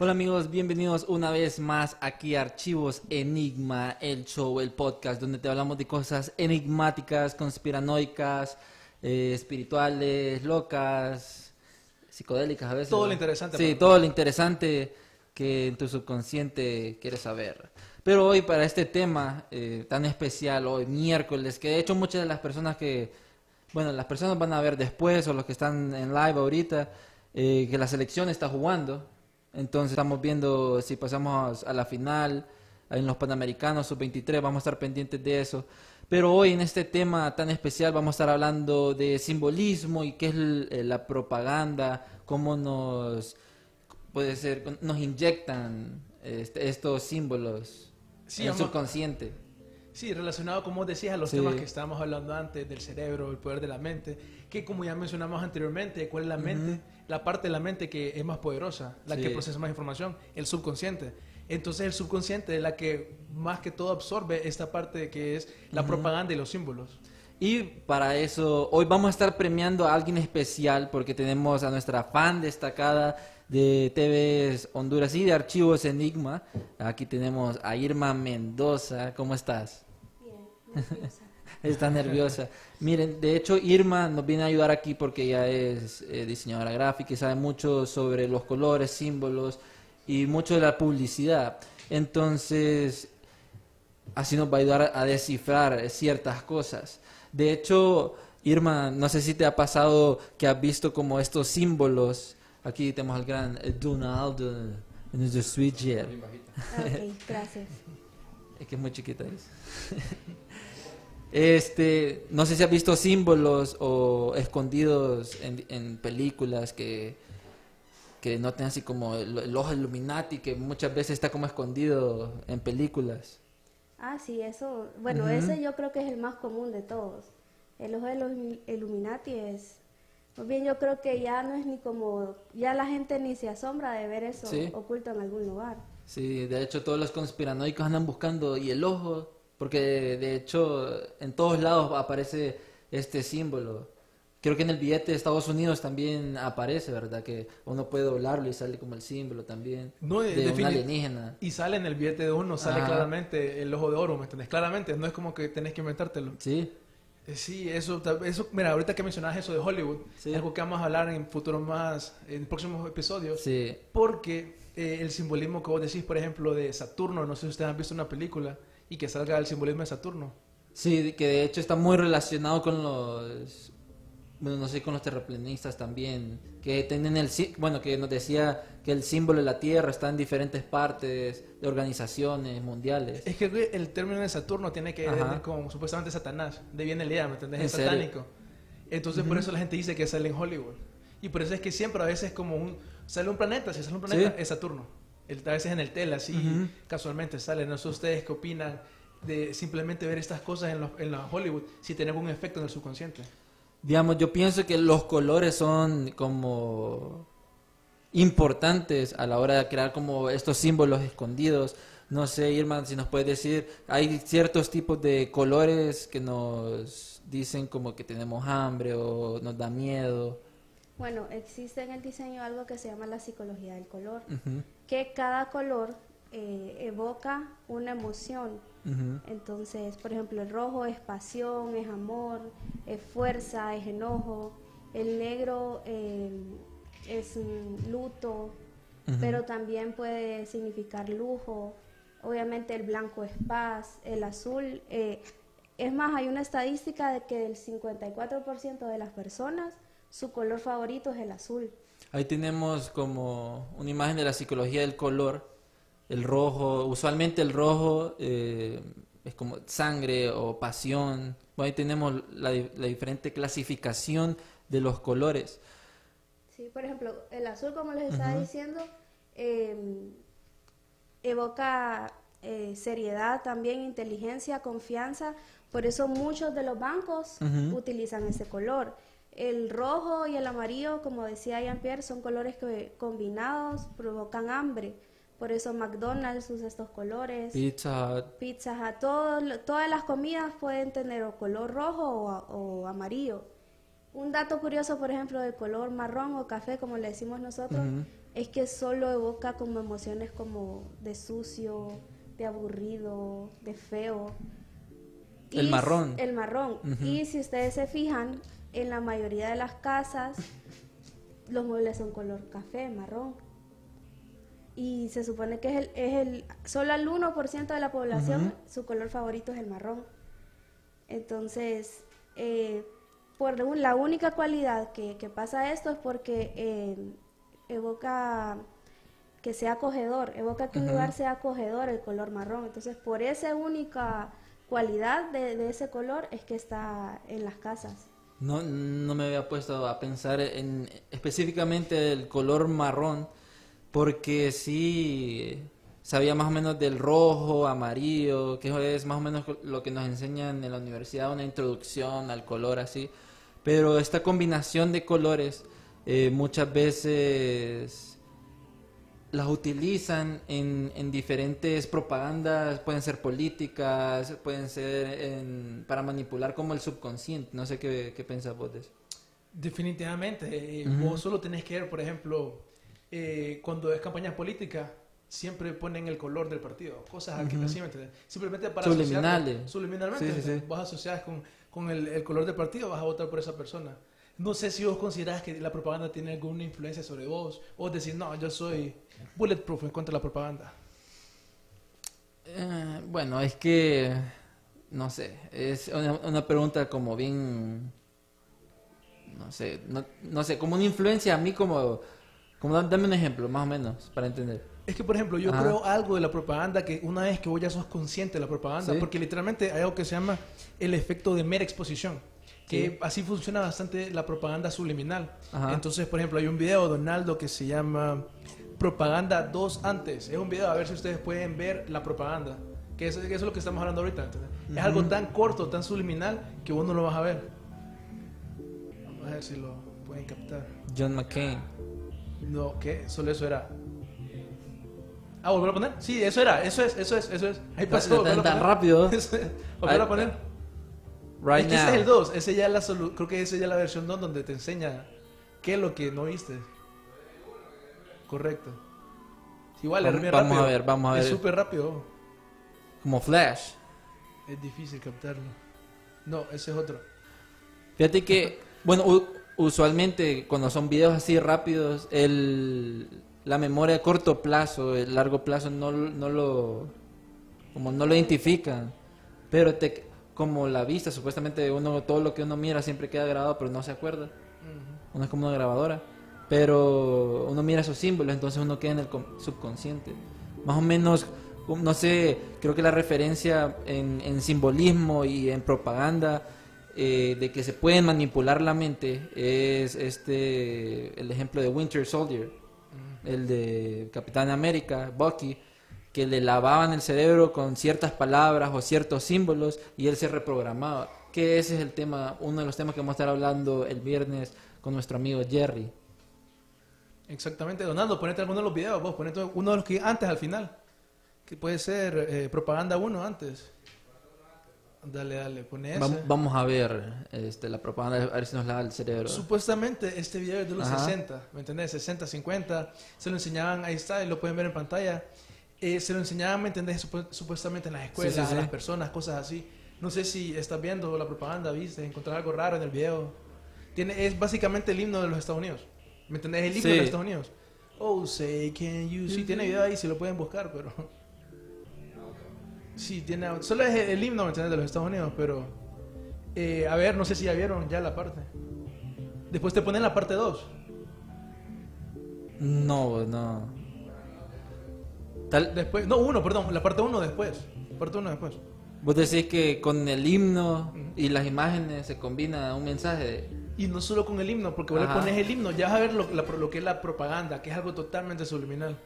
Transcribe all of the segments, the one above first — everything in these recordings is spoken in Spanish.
Hola amigos, bienvenidos una vez más aquí a Archivos Enigma, el show, el podcast donde te hablamos de cosas enigmáticas, conspiranoicas, eh, espirituales, locas, psicodélicas a veces. Todo ¿no? lo interesante Sí, todo lo interesante que en tu subconsciente quieres saber. Pero hoy para este tema eh, tan especial, hoy miércoles, que de hecho muchas de las personas que, bueno, las personas van a ver después o los que están en live ahorita, eh, que la selección está jugando. Entonces estamos viendo si pasamos a la final en los Panamericanos sub-23, vamos a estar pendientes de eso. Pero hoy en este tema tan especial vamos a estar hablando de simbolismo y qué es eh, la propaganda, cómo nos puede ser nos inyectan este, estos símbolos Sí, en el subconsciente. Sí, relacionado, como decías, a los Sí. temas que estábamos hablando antes, del cerebro, el poder de la mente, que como ya mencionamos anteriormente, ¿cuál es la mente? La parte de la mente que es más poderosa, la Sí. que procesa más información, el subconsciente. Entonces el subconsciente es la que más que todo absorbe esta parte que es la propaganda y los símbolos. Y para eso, hoy vamos a estar premiando a alguien especial porque tenemos a nuestra fan destacada de TVs Honduras y de Archivos Enigma. Aquí tenemos a Irma Mendoza. ¿Cómo estás? Está nerviosa. Miren, de hecho Irma nos viene a ayudar aquí porque ella es eh, diseñadora gráfica y sabe mucho sobre los colores, símbolos y mucho de la publicidad. Entonces, así nos va a ayudar a descifrar ciertas cosas. De hecho, Irma, no sé si te ha pasado que has visto como estos símbolos. Aquí tenemos al gran Donald en nuestro switcher. Ok, gracias. Es que es muy chiquita. es. Este, no sé si has visto símbolos o escondidos en, en películas que, que noten así como el, el ojo Illuminati, que muchas veces está como escondido en películas. Ah, sí, eso. Bueno, ese yo creo que es el más común de todos. El ojo de los Illu- Illuminati es. Más bien, yo creo que ya no es ni como. Ya la gente ni se asombra de ver eso Sí. oculto en algún lugar. Sí, de hecho todos los conspiranoicos andan buscando y el ojo, porque de hecho en todos lados aparece este símbolo. Creo que en el billete de Estados Unidos también aparece, ¿verdad? Que uno puede doblarlo y sale como el símbolo también No, de un alienígena. Y sale en el billete de uno, sale Ajá. claramente el ojo de oro, ¿me entendés? Claramente, no es como que tenés que inventártelo. Sí, Eh, Sí, eso, eso, mira, ahorita que mencionabas eso de Hollywood, Sí. es algo que vamos a hablar en futuros más, en próximos episodios, sí. porque eh, el simbolismo que vos decís, por ejemplo, de Saturno, no sé si ustedes han visto una película y que salga el simbolismo de Saturno. Sí, que de hecho está muy relacionado con los, bueno, no sé, con los terraplanistas también, que tienen el, bueno, que nos decía que el símbolo de la Tierra está en diferentes partes de organizaciones mundiales. Es que el término de Saturno tiene que ver con supuestamente Satanás, de viene la idea, ¿me entendés? ¿En Es serio? satánico. Entonces por eso la gente dice que sale en Hollywood. Y por eso es que siempre a veces como un, sale un planeta, si sale un planeta, Sí. es Saturno. El- a veces en el tel, así Ujú. casualmente sale. No sé ustedes qué opinan de simplemente ver estas cosas en, los, en la Hollywood, si tenemos un efecto en el subconsciente. Digamos, yo pienso que los colores son como importantes a la hora de crear como estos símbolos escondidos. No sé, Irma, si nos puedes decir, hay ciertos tipos de colores que nos dicen como que tenemos hambre o nos da miedo. Bueno, existe en el diseño algo que se llama la psicología del color, Ujú, que cada color eh, evoca una emoción. Entonces, por ejemplo, el rojo es pasión, es amor, es fuerza, es enojo. El negro eh, es luto. pero también puede significar lujo. Obviamente el blanco es paz, el azul... eh, es más, hay una estadística de que el 54% de las personas su color favorito es el azul. Ahí tenemos como una imagen de la psicología del color. El rojo, usualmente el rojo eh, es como sangre o pasión. Bueno, ahí tenemos la, di- la diferente clasificación de los colores. Sí, por ejemplo, el azul, como les estaba diciendo, eh, evoca eh, seriedad, también inteligencia, confianza. Por eso muchos de los bancos utilizan ese color. El rojo y el amarillo, como decía Jean-Pierre, son colores que combinados provocan hambre. Por eso McDonald's usa estos colores. Pizza Hut. pizzas, a todo, lo- todas las comidas pueden tener o color rojo o, amarillo. Un dato curioso, por ejemplo, del color marrón o café, como le decimos nosotros, es que solo evoca como emociones como de sucio, de aburrido, de feo. El marrón. El marrón. Y si ustedes se fijan, en la mayoría de las casas los muebles son color café, marrón. Y se supone que es el, es el solo el 1% de la población, su color favorito es el marrón. Entonces, eh, por la única cualidad que, que pasa esto es porque eh, evoca que sea acogedor, evoca que un lugar sea acogedor el color marrón. Entonces, por esa única cualidad de, de ese color es que está en las casas. No, no me había puesto a pensar en específicamente el color marrón, porque sí sabía más o menos del rojo, amarillo, que es más o menos lo que nos enseñan en la universidad, una introducción al color así. Pero esta combinación de colores eh, muchas veces las utilizan en, en diferentes propagandas, pueden ser políticas, pueden ser en- para manipular como el subconsciente. No sé qué, qué pensás vos de eso. Definitivamente. eh, Ujú. Vos solo tenés que ver, por ejemplo, eh, cuando es campaña política, siempre ponen el color del partido. Cosas así, ¿me entiendes? Simplemente para Subliminales. Subliminalmente. Sí, sí, sí. Vos asociás con, con el, el color del partido, vas a votar por esa persona. No sé si vos considerás que la propaganda tiene alguna influencia sobre vos. O decís, no, yo soy bulletproof en contra de la propaganda. Eh, bueno, es que, no sé, es una, una pregunta como bien, no sé, no, no sé, como una influencia a mí como, como da- dame un ejemplo, más o menos, para entender. Es que, por ejemplo, yo Ajá. creo algo de la propaganda que una vez que vos ya sos consciente de la propaganda, Sí. porque literalmente hay algo que se llama el efecto de mera exposición, que Sí. así funciona bastante la propaganda subliminal. Ajá. Entonces, por ejemplo, hay un video de Donaldo que se llama Propaganda 2 antes. Es un video, a ver si ustedes pueden ver la propaganda. Que eso, que eso es lo que estamos hablando ahorita. ¿entendés? Es algo tan corto, tan subliminal, que vos no lo vas a ver. Vamos a ver si lo pueden captar. John McCain. No, ¿qué? Solo eso era. Ah, ¿volver a poner? Sí, eso era, eso es, eso es, eso es. Ahí pasó, Tan- a tan poner. rápido. ¿Volver a poner? Right es que ese now. es el 2, ese ya la creo que esa ya es la versión 2 donde te enseña qué es lo que no viste. Correcto. Igual es Vamos- bien vamos rápido. a ver, vamos a Es ver. súper rápido. Como Flash. Es difícil captarlo. No, ese es otro. Fíjate que, bueno, usualmente cuando son videos así rápidos, el, la memoria a corto plazo, el largo plazo no, no lo, como no lo identifican. Pero te, como la vista, supuestamente uno, todo lo que uno mira siempre queda grabado, pero no se acuerda. Uno es como una grabadora. Pero uno mira esos símbolos, entonces uno queda en el con- subconsciente. Más o menos, um, no sé, creo que la referencia en, en simbolismo y en propaganda eh, de que se pueden manipular la mente es este el ejemplo de Winter Soldier, el de Capitán América, Bucky, que le lavaban el cerebro con ciertas palabras o ciertos símbolos y él se reprogramaba. Que ese es el tema, uno de los temas que vamos a estar hablando el viernes con nuestro amigo Jerry. Exactamente, Donaldo, ponete alguno de los videos, vos ponete uno de los que antes al final. Que puede ser eh, propaganda 1 antes. Dale, dale, pone ese. Vam- Vamos a ver este, la propaganda, a ver si nos lava el cerebro. Supuestamente este video es de los Ajá. 60, ¿me entendés? 60, 50. Se lo enseñaban, ahí está, y lo pueden ver en pantalla. Eh, se lo enseñaban, ¿me entendés? Supu- supuestamente en las escuelas, Sí, sí, a sí. las personas, cosas así. No sé si estás viendo la propaganda, viste, encontrar algo raro en el video. Tiene, es básicamente el himno de los Estados Unidos. ¿Me entendés? El himno Sí. de los Estados Unidos. Oh, say can you. Sí, tiene video ahí, si lo pueden buscar, pero. Sí, tiene. Solo es el himno, ¿me entiendes? De los Estados Unidos, pero. eh, a ver, no sé si ya vieron ya la parte. Después te ponen la parte 2. No, no. Tal, Después. No, uno, perdón. La parte 1 después. Parte 1 después. vos decís que con el himno y las imágenes se combina un mensaje. Y no solo con el himno, porque vos le pones el himno, ya vas a ver lo, la- lo que es la propaganda, que es algo totalmente subliminal.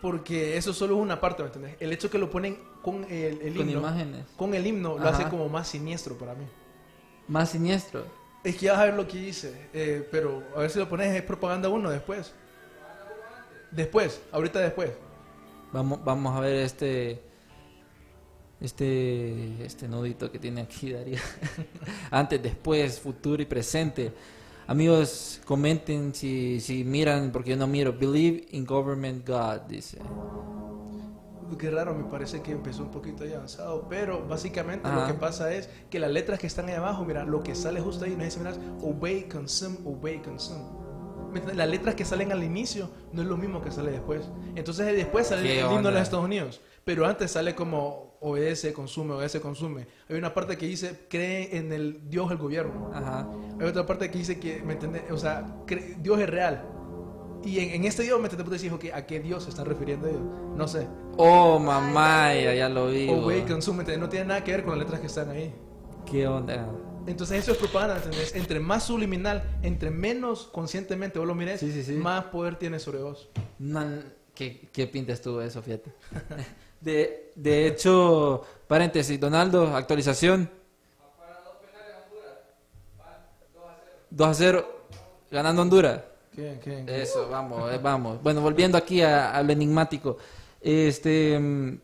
Porque eso solo es una parte, ¿me entendés? El hecho que lo ponen con el, el Con himno. imágenes. Con el himno lo hace como más siniestro para mí. Más siniestro. Es que ya vas a ver lo que dice, eh, pero a ver si lo pones es propaganda 1 después. Después, ahorita después. Vamos, vamos a ver este. Este. Este nudito que tiene aquí, Darío. Antes, después, futuro y presente. Amigos, comenten si, si miran, porque yo no miro. Believe in government God, dice. Qué raro, me parece que empezó un poquito ahí avanzado, pero básicamente lo Ajá. que pasa es que las letras que están ahí abajo, mira, lo que sale justo ahí, no es miras, obey, consume, obey, consume. Las letras que salen al inicio no es lo mismo que sale después. Entonces después sale ¿Qué el himno de los Estados Unidos, pero antes sale como obedece, consume, obedece, consume. Hay una parte que dice cree en el Dios, el gobierno. Ajá. Hay otra parte que dice que, ¿me entiendes? O sea, Dios es real. Y en, en este Dios, ¿me entiendes? Puedes decir, ok, ¿a qué Dios se están refiriendo ellos? No sé. Oh, mamá, ya, ya lo vi. Obey, bo. consume, no tiene nada que ver con las letras que están ahí. ¿Qué onda? Entonces eso es propaganda, ¿entendés? Entre más subliminal, entre menos conscientemente vos lo mires, Sí, sí, sí. más poder tiene sobre vos. No, ¿qué, ¿Qué pinta estuvo eso, fíjate? De, de hecho, paréntesis, Donaldo, actualización. 2 a 0, ganando Honduras. ¿Qué, qué, qué? Eso, vamos, eh, vamos. Bueno, volviendo aquí a, a lo enigmático. Este, mm,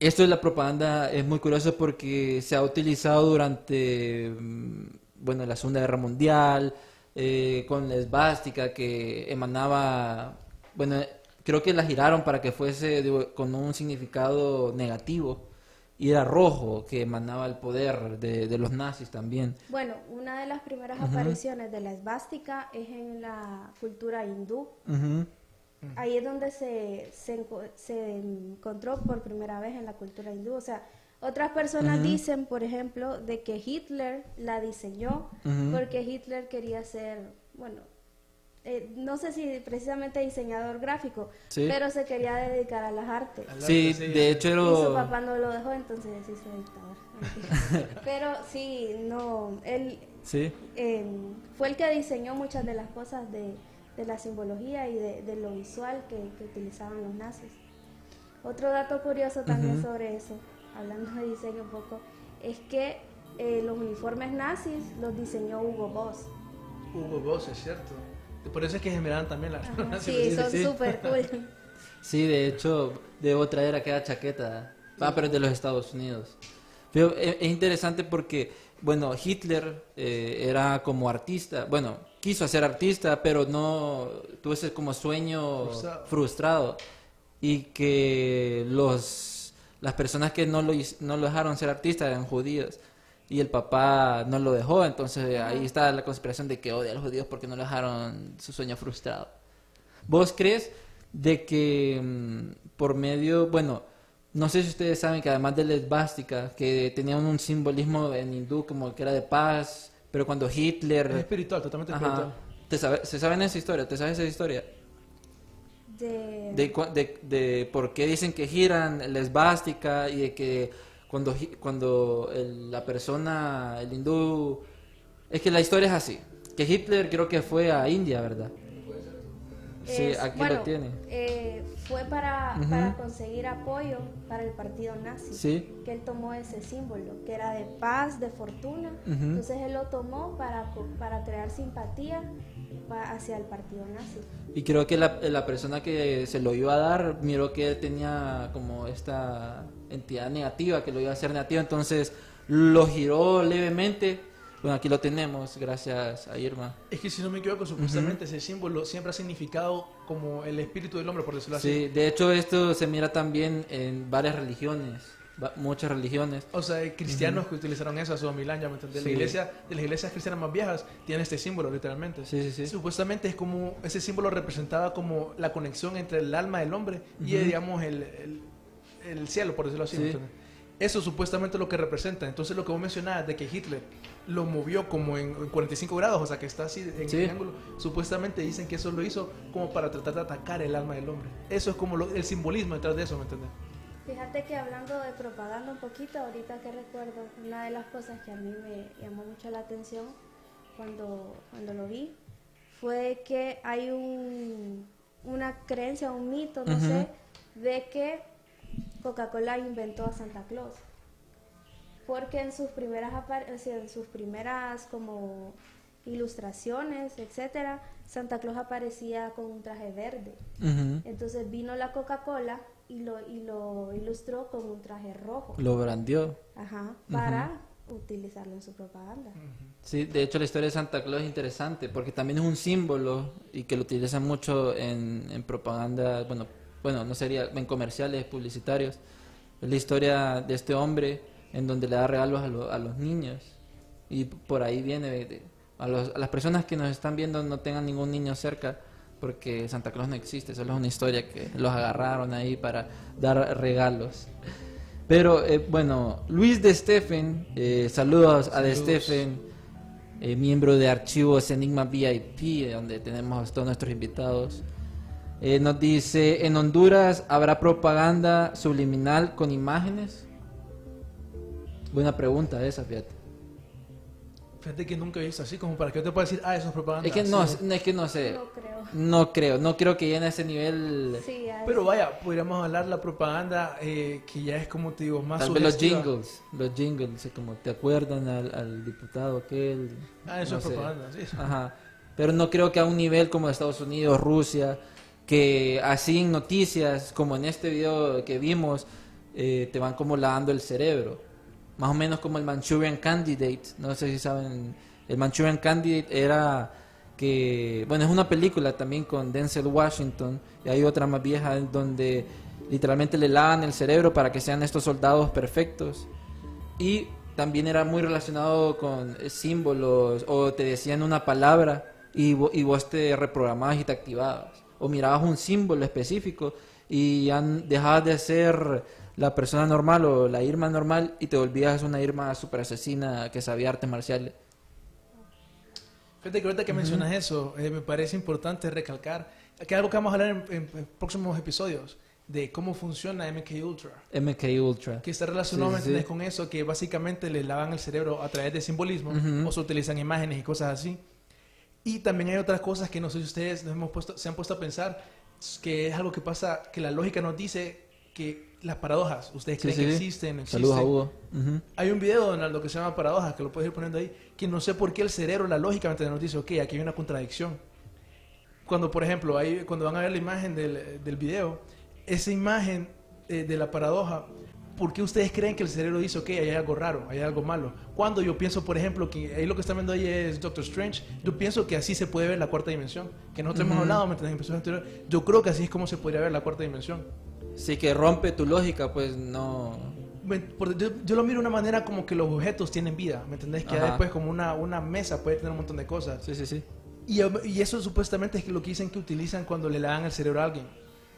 esto de la propaganda es muy curioso porque se ha utilizado durante, mm, bueno, la Segunda Guerra Mundial, eh, con la esvástica que emanaba, bueno, creo que la giraron para que fuese con un significado negativo. Y era rojo, que emanaba el poder de, de los nazis también. Bueno, una de las primeras apariciones de la esvástica es en la cultura hindú. Ahí es donde se, se, se encontró por primera vez en la cultura hindú. O sea, otras personas dicen, por ejemplo, de que Hitler la diseñó porque Hitler quería ser, bueno, eh, no sé si precisamente diseñador gráfico, Sí. pero se quería dedicar a las artes. Sí, de hecho. Y su papá no lo dejó, entonces se hizo dictador. Pero sí, no, él Sí. eh, fue el que diseñó muchas de las cosas de, de la simbología y de, de lo visual que, que utilizaban los nazis. Otro dato curioso también sobre eso, hablando de diseño un poco, es que eh, los uniformes nazis los diseñó Hugo Boss. Hugo Boss, es cierto. Por eso es que se miraban también las Ajá, Sí, sí, sí, son sí. súper cool. Sí, de hecho, debo traer aquella chaqueta. Ah, pero es de los Estados Unidos. Pero es, es interesante porque, bueno, Hitler eh, era como artista. Bueno, quiso ser artista, pero no tuvo ese como sueño Frustrado. frustrado. Y que los las personas que no lo, no lo dejaron ser artista eran judíos. Y el papá no lo dejó, entonces ahí está la conspiración de que odia a los judíos porque no le dejaron su sueño frustrado. ¿Vos crees de que mm, por medio, bueno, no sé si ustedes saben que además de la esvástica, que tenían un simbolismo en hindú como que era de paz, pero cuando Es Hitler... espiritual, totalmente Ajá, espiritual. ¿te sabe- ¿Se saben esa historia? ¿Te sabes esa historia? De, De, de, de por qué dicen que giran la esvástica y de que cuando, cuando el- la persona, el hindú... Es que la historia es así, que Hitler creo que fue a India, ¿verdad? Sí, Es- aquí bueno, lo tiene. eh, fue para, conseguir apoyo para el partido nazi. Sí. Que él tomó ese símbolo, que era de paz, de fortuna. Entonces él lo tomó para, para crear simpatía pa- hacia el partido nazi. Y creo que la, la persona que se lo iba a dar miró que él tenía como esta entidad negativa, que lo iba a hacer negativo, entonces lo giró levemente. Bueno, aquí lo tenemos, gracias a Irma. Es que si no me equivoco, supuestamente ese símbolo siempre ha significado como el espíritu del hombre, por decirlo así. Sí, de hecho esto se mira también en varias religiones. Muchas religiones. O sea, hay cristianos que utilizaron eso hace dos mil años, ¿me? Sí. La iglesia, de las iglesias cristianas más viejas tiene este símbolo, literalmente. Sí, sí, sí. Supuestamente es como, ese símbolo representaba como la conexión entre el alma del hombre y, digamos, el, el- el cielo, por decirlo así. ¿me Sí. Eso supuestamente es lo que representa. Entonces, lo que vos mencionabas de que Hitler lo movió como en, en 45 grados, o sea, que está así en Sí. el ángulo, supuestamente dicen que eso lo hizo como para tratar de atacar el alma del hombre. Eso es como lo- el simbolismo detrás de eso, ¿me entiendes? Fíjate que hablando de propaganda un poquito, ahorita que recuerdo, una de las cosas que a mí me llamó mucho la atención cuando, cuando lo vi fue que hay un, una creencia, un mito, no sé, de que Coca-Cola inventó a Santa Claus. Porque en sus primeras o sea, en sus primeras como ilustraciones, etcétera, Santa Claus aparecía con un traje verde. Entonces vino la Coca-Cola y lo, y lo ilustró con un traje rojo. Lo brandió. Ajá, para utilizarlo en su propaganda. Sí, de hecho la historia de Santa Claus es interesante porque también es un símbolo y que lo utilizan mucho en, en propaganda, bueno, bueno, no sería en comerciales publicitarios. Es la historia de este hombre en donde le da regalos a, lo- a los niños y por ahí viene a, los- a las personas que nos están viendo no tengan ningún niño cerca porque Santa Claus no existe, solo es una historia que los agarraron ahí para dar regalos. Pero eh, bueno, Luis de Steffen, eh, saludos a de. Steffen, eh, miembro de Archivos Enigma VIP, donde tenemos todos nuestros invitados. Eh, nos dice, ¿en Honduras habrá propaganda subliminal con imágenes? Buena pregunta esa, fíjate. Fíjate que nunca he visto así, como para que yo te pueda decir, ah, eso es propaganda. Es que no, Sí. es que no sé, No creo. no creo, no creo que llegue a ese nivel. Sí, a Pero vaya, podríamos hablar la propaganda eh, que ya es como te digo, más Tal vez los jingles, los jingles, como te acuerdan al, al diputado aquel. Ah, eso no es sé. propaganda, sí. Ajá. Pero no creo que a un nivel como Estados Unidos, Rusia, que así en noticias, como en este video que vimos, eh, te van como lavando el cerebro. Más o menos como el Manchurian Candidate. No sé si saben. El Manchurian Candidate era que, bueno, es una película también con Denzel Washington. Y hay otra más vieja donde literalmente le lavan el cerebro para que sean estos soldados perfectos. Y también era muy relacionado con símbolos o te decían una palabra y, y vos te reprogramabas y te activabas. O mirabas un símbolo específico y ya dejabas de ser la persona normal o la Irma normal y te volvías una Irma super asesina que sabía artes marciales. Fíjate que ahorita que mencionas eso, eh, me parece importante recalcar que algo que vamos a hablar en, en- en próximos episodios, de cómo funciona MK Ultra. MK Ultra. Que está relacionado Sí, ¿me sí, con eso, que básicamente le lavan el cerebro a través de simbolismo, Ujú. o se utilizan imágenes y cosas así. Y también hay otras cosas que no sé si ustedes nos hemos puesto, se han puesto a pensar, que es algo que pasa, que la lógica nos dice que las paradojas, ustedes creen sí, que existen, existen. Saludos a Hugo. Hay un video, Donaldo, que se llama Paradojas, que lo puedes ir poniendo ahí, que no sé por qué el cerebro, la lógica, nos dice, ok, aquí hay una contradicción. Cuando, por ejemplo, hay, cuando van a ver la imagen del, del video, esa imagen eh, de la paradoja, ¿por qué ustedes creen que el cerebro dice, ok, hay algo raro, hay algo malo? Cuando yo pienso, por ejemplo, que ahí lo que están viendo ahí es Doctor Strange, yo pienso que así se puede ver la cuarta dimensión, que nosotros hemos Ujú. hablado, ¿me entiendes? En episodios anteriores. Yo creo que así es como se podría ver la cuarta dimensión. Sí, que rompe tu lógica, pues no. Yo, yo lo miro de una manera como que los objetos tienen vida, ¿me entendés? Que después como una, una mesa puede tener un montón de cosas. Sí, sí, sí. Y, y eso supuestamente es lo que dicen que utilizan cuando le dan el cerebro a alguien.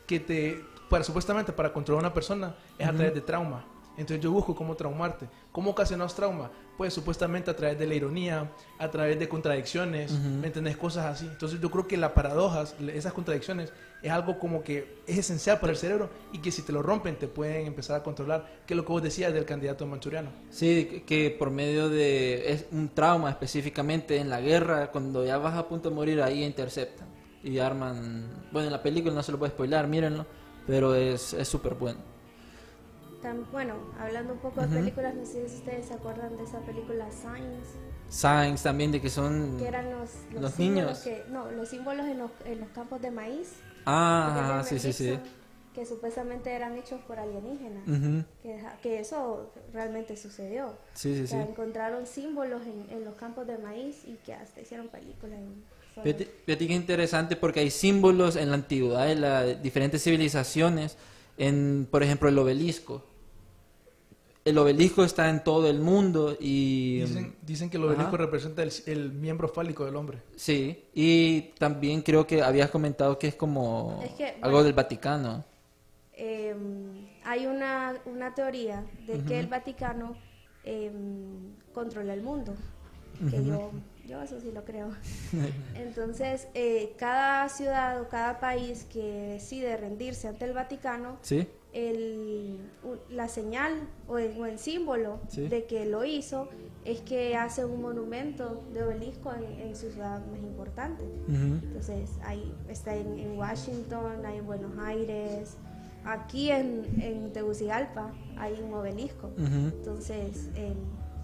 Que te, para, supuestamente para controlar a una persona es a través de trauma. Entonces yo busco cómo traumarte. ¿Cómo ocasionas trauma? Pues supuestamente a través de la ironía, a través de contradicciones, ¿me entendés? Cosas así. Entonces yo creo que las paradojas, esas contradicciones, es algo como que es esencial para el cerebro y que si te lo rompen te pueden empezar a controlar. Que es lo que vos decías del candidato manchuriano. Sí, que- por medio de es un trauma específicamente en la guerra, cuando ya vas a punto de morir, ahí interceptan y arman. Bueno, en la película no se lo puedo spoilar, mírenlo, pero es es súper bueno. Tan- bueno, hablando un poco de películas, no sé si ustedes se acuerdan de esa película Signs, Signs también de que son. que eran los, Los símbolos niños. que- no, los símbolos en los, en los campos de maíz. Ah, sí, sí, sí. Que supuestamente eran hechos por alienígenas. Ujú. que, que eso realmente sucedió. Sí, sí, O sí. encontraron símbolos en, en los campos de maíz y que hasta hicieron películas. Fíjate, fíjate que es interesante porque hay símbolos en la antigüedad de las diferentes civilizaciones, en, por ejemplo, el obelisco, el obelisco está en todo el mundo y... Dicen, dicen que el obelisco Ajá. representa el, el miembro fálico del hombre. Sí, y también creo que habías comentado que es como Es que, algo bueno. del Vaticano. Eh, hay una, una teoría de que el Vaticano eh, controla el mundo. Que yo, yo eso sí lo creo. Entonces, eh, cada ciudad o cada país que decide rendirse ante el Vaticano, ¿Sí? El, la señal o el, o el símbolo Sí. de que lo hizo es que hace un monumento de obelisco en, en su ciudad más importante. Entonces, ahí está en, en Washington, hay en Buenos Aires, aquí en, en Tegucigalpa hay un obelisco. Entonces, eh,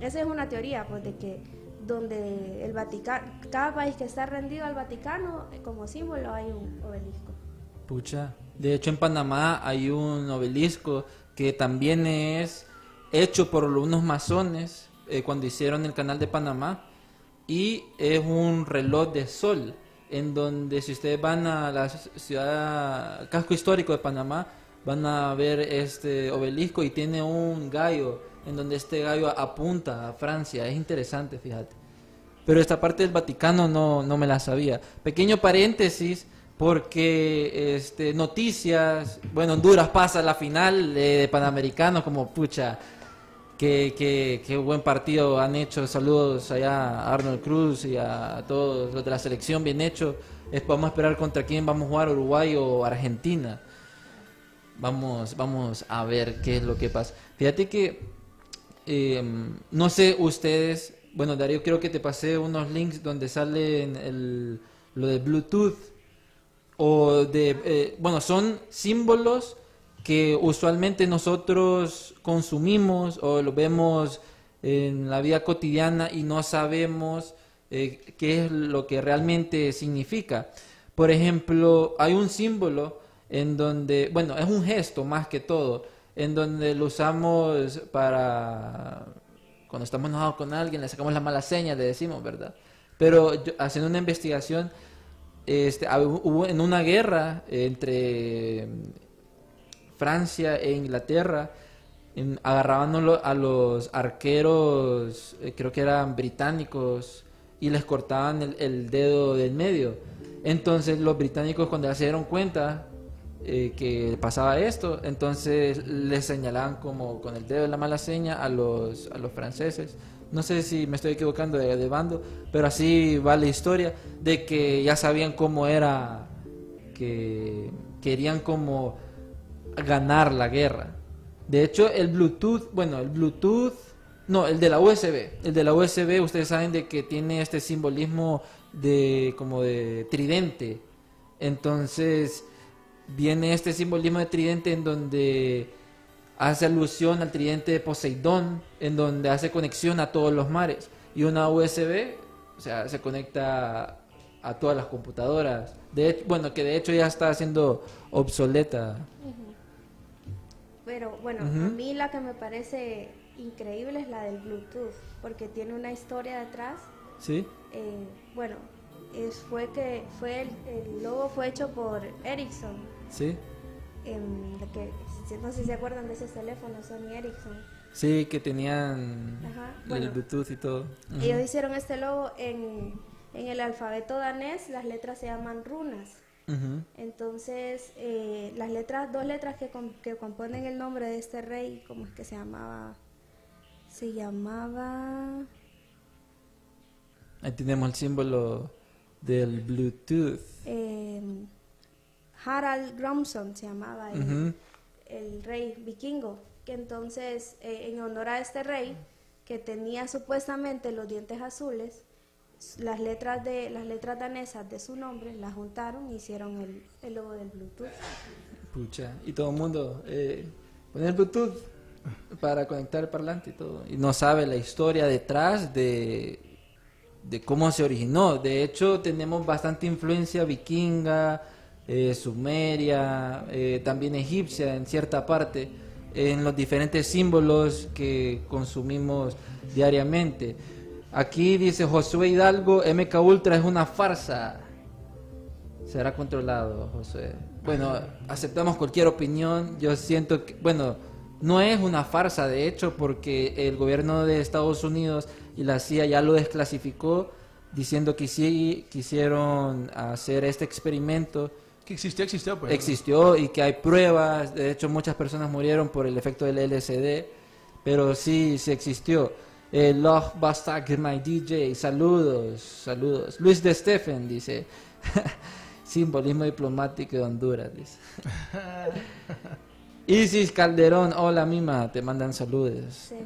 esa es una teoría, pues, de que donde el Vaticano, cada país que está rendido al Vaticano, como símbolo hay un obelisco. Pucha. De hecho, en Panamá hay un obelisco que también es hecho por unos masones eh, cuando hicieron el canal de Panamá y es un reloj de sol en donde si ustedes van a la ciudad casco histórico de Panamá van a ver este obelisco y tiene un gallo en donde este gallo apunta a Francia es interesante fíjate pero esta parte del Vaticano no, no me la sabía. Pequeño paréntesis, porque este, noticias, bueno, Honduras pasa la final de Panamericanos, como pucha, qué, qué buen partido han hecho. Saludos allá a Arnold Cruz y a todos los de la selección, bien hecho. Es, vamos a esperar contra quién vamos a jugar, Uruguay o Argentina. Vamos, vamos a ver qué es lo que pasa. Fíjate que eh, no sé ustedes, bueno Darío creo que te pasé unos links donde salen el, lo de Bluetooth o de, eh, bueno, son símbolos que usualmente nosotros consumimos o lo vemos en la vida cotidiana y no sabemos eh, qué es lo que realmente significa. Por ejemplo, hay un símbolo en donde, bueno, es un gesto más que todo, en donde lo usamos para cuando estamos enojados con alguien, le sacamos la mala seña, le decimos, ¿verdad? Pero haciendo una investigación, este, hubo en una guerra entre Francia e Inglaterra, en- agarraban a lo- a los arqueros, eh, creo que eran británicos, y les cortaban el, dedo del medio. Entonces los británicos cuando se dieron cuenta eh, que pasaba esto, entonces les señalaban como con el dedo de la mala seña a los, a los franceses. No sé si me estoy equivocando de, bando, pero así va la historia de que ya sabían cómo era, que querían como ganar la guerra. De hecho, el Bluetooth, bueno, el Bluetooth, no, el de la USB, el de la USB, ustedes saben de que tiene este simbolismo de como de tridente. Entonces, viene este simbolismo de tridente en donde hace alusión al tridente de Poseidón, en donde hace conexión a todos los mares. Y una USB, o sea, se conecta a todas las computadoras. De hecho, bueno, que de hecho ya está siendo obsoleta. Pero bueno, a mí la que me parece increíble es la del Bluetooth, porque tiene una historia detrás. ¿Sí? Eh, bueno, es, fue que fue el, el logo fue hecho por Ericsson, ¿Sí? De que, no sé si se acuerdan de esos teléfonos Sony Ericsson. Sí, que tenían Ajá, el bueno. Bluetooth y todo. Ellos hicieron este logo en, en el alfabeto danés, las letras se llaman runas. Entonces, eh, las letras, dos letras que, com- que componen el nombre de este rey, ¿cómo es que se llamaba? Se llamaba... Ahí tenemos el símbolo del Bluetooth. eh, Harald Gromson se llamaba el, el rey vikingo, que entonces, eh, en honor a este rey, que tenía supuestamente los dientes azules, las letras de las letras danesas de su nombre las juntaron y hicieron el, el logo del Bluetooth. Pucha. Y todo el mundo eh, poner Bluetooth para conectar el parlante y todo. Y no sabe la historia detrás de, de cómo se originó. De hecho, tenemos bastante influencia vikinga, eh, sumeria, eh, también egipcia en cierta parte, en los diferentes símbolos que consumimos diariamente. Aquí dice Josué Hidalgo, MK Ultra es una farsa. Será controlado, José. Bueno, aceptamos cualquier opinión. Yo siento que, bueno, no es una farsa, de hecho, porque el gobierno de Estados Unidos y la CIA ya lo desclasificó diciendo que sí quisieron hacer este experimento. Que existió, existió, pues. Existió y que hay pruebas. De hecho, muchas personas murieron por el efecto del LSD, pero sí, sí existió. Eh, Love Bastard, my DJ, saludos, saludos. Luis de Stephen dice, simbolismo diplomático de Honduras, dice. Isis Calderón, hola Mima, te mandan saludos. Sí.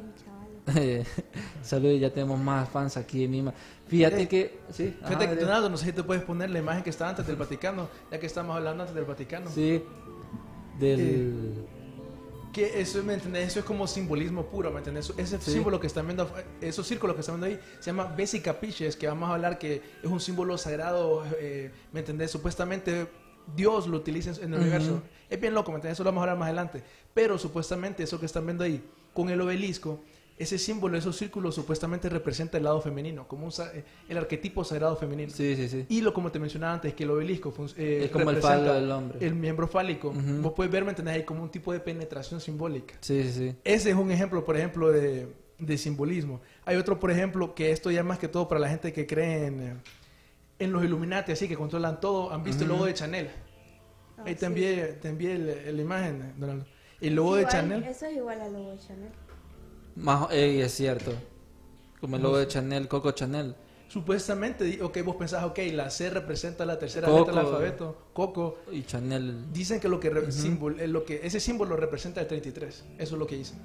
saludos, ya tenemos más fans aquí de Mima. Fíjate Eh, que... Sí, Fíjate ajá, que. Donaldo, no sé si te puedes poner la imagen que está antes del Vaticano, ya que estamos hablando antes del Vaticano. Sí, del... Que eso, ¿me entendés? Eso es como simbolismo puro, ¿me entendés? Ese Sí. símbolo que están viendo, esos círculos que están viendo ahí, se llama Vesica Pisces, que vamos a hablar que es un símbolo sagrado, eh, ¿me entendés? Supuestamente Dios lo utiliza en el Ujú. universo. Es bien loco, ¿me entendés? Eso lo vamos a hablar más adelante. Pero supuestamente eso que están viendo ahí, con el obelisco, ese símbolo, esos círculos supuestamente representa el lado femenino, como un eh, el arquetipo sagrado femenino. Sí, sí, sí. Y lo como te mencionaba antes, que el obelisco eh, Es como el representa falo del hombre. El miembro fálico. Vos puedes ver, ¿me entendés? Ahí como un tipo de penetración simbólica. Sí, sí, sí. Ese es un ejemplo, por ejemplo, de, de simbolismo. Hay otro, por ejemplo, que esto ya más que todo para la gente que cree en, eh, en los Illuminati, así que controlan todo. ¿Han visto el logo de Chanel? Ah, Ahí te sí. envié, te envié el- la imagen, Donaldo. El logo de Igual, Chanel. Eso es igual al logo de Chanel. Más, ey, es cierto. Como el logo de Chanel, Coco Chanel. Supuestamente, ok, vos pensás, ok, la C representa la tercera Coco. letra del alfabeto, Coco. Y Chanel. Dicen que lo que, símbolo- eh, lo que ese símbolo representa el 33. Eso es lo que dicen.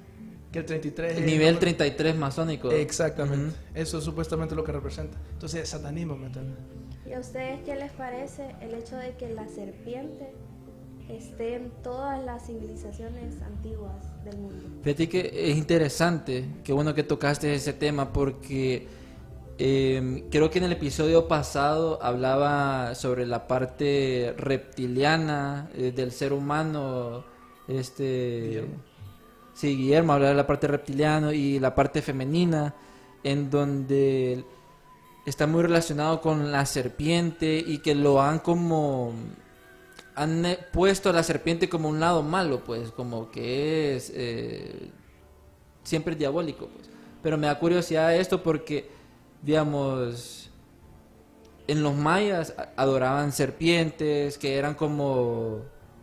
Que el 33 El es nivel número- 33 masónico. Exactamente. Eso es supuestamente lo que representa. Entonces, satanismo, ¿me entiendes? ¿Y a ustedes qué les parece el hecho de que la serpiente esté en todas las civilizaciones antiguas del mundo? Fíjate que es interesante, qué bueno que tocaste ese tema porque eh, creo que en el episodio pasado hablaba sobre la parte reptiliana eh, del ser humano, este, Guillermo. sí, Guillermo hablaba de la parte reptiliana y la parte femenina, en donde está muy relacionado con la serpiente y que lo han como han eh, puesto a la serpiente como un lado malo, pues, como que es eh, siempre diabólico, pues. Pero me da curiosidad esto porque, digamos, en los mayas adoraban serpientes que eran como,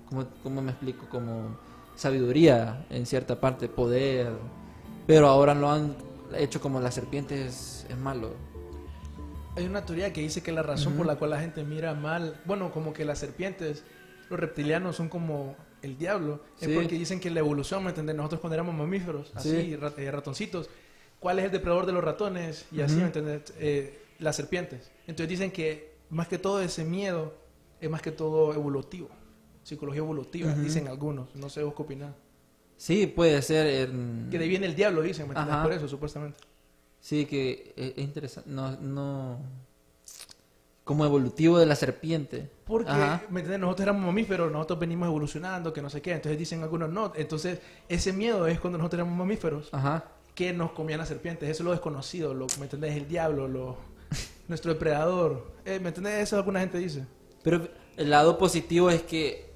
como, ¿cómo me explico? Como sabiduría en cierta parte, poder. Pero ahora lo han hecho como la serpiente es, es malo. Hay una teoría que dice que la razón por la cual la gente mira mal, bueno, como que las serpientes, los reptilianos son como el diablo, Sí. es porque dicen que la evolución, ¿me entiendes? Nosotros cuando éramos mamíferos, así, rat- eh, ratoncitos, ¿cuál es el depredador de los ratones? Y así, Ujú. ¿me entiendes? Eh, las serpientes. Entonces dicen que más que todo ese miedo es más que todo evolutivo, psicología evolutiva, dicen algunos, no sé vos qué opinás. Sí, puede ser. Que de ahí viene el diablo, dicen, ¿me entiendes? Por eso, supuestamente. Sí, que es, es interesante. No, no. Como evolutivo de la serpiente. Porque, Ajá. ¿me entiendes? Nosotros éramos mamíferos, nosotros venimos evolucionando, que no sé qué. Entonces dicen algunos no. Entonces, ese miedo es cuando nosotros éramos mamíferos Ajá. que nos comían las serpientes. Eso es lo desconocido, lo, ¿me entendés? El diablo, lo, nuestro depredador. Eh, ¿Me entendés? Eso alguna gente dice. Pero el lado positivo es que.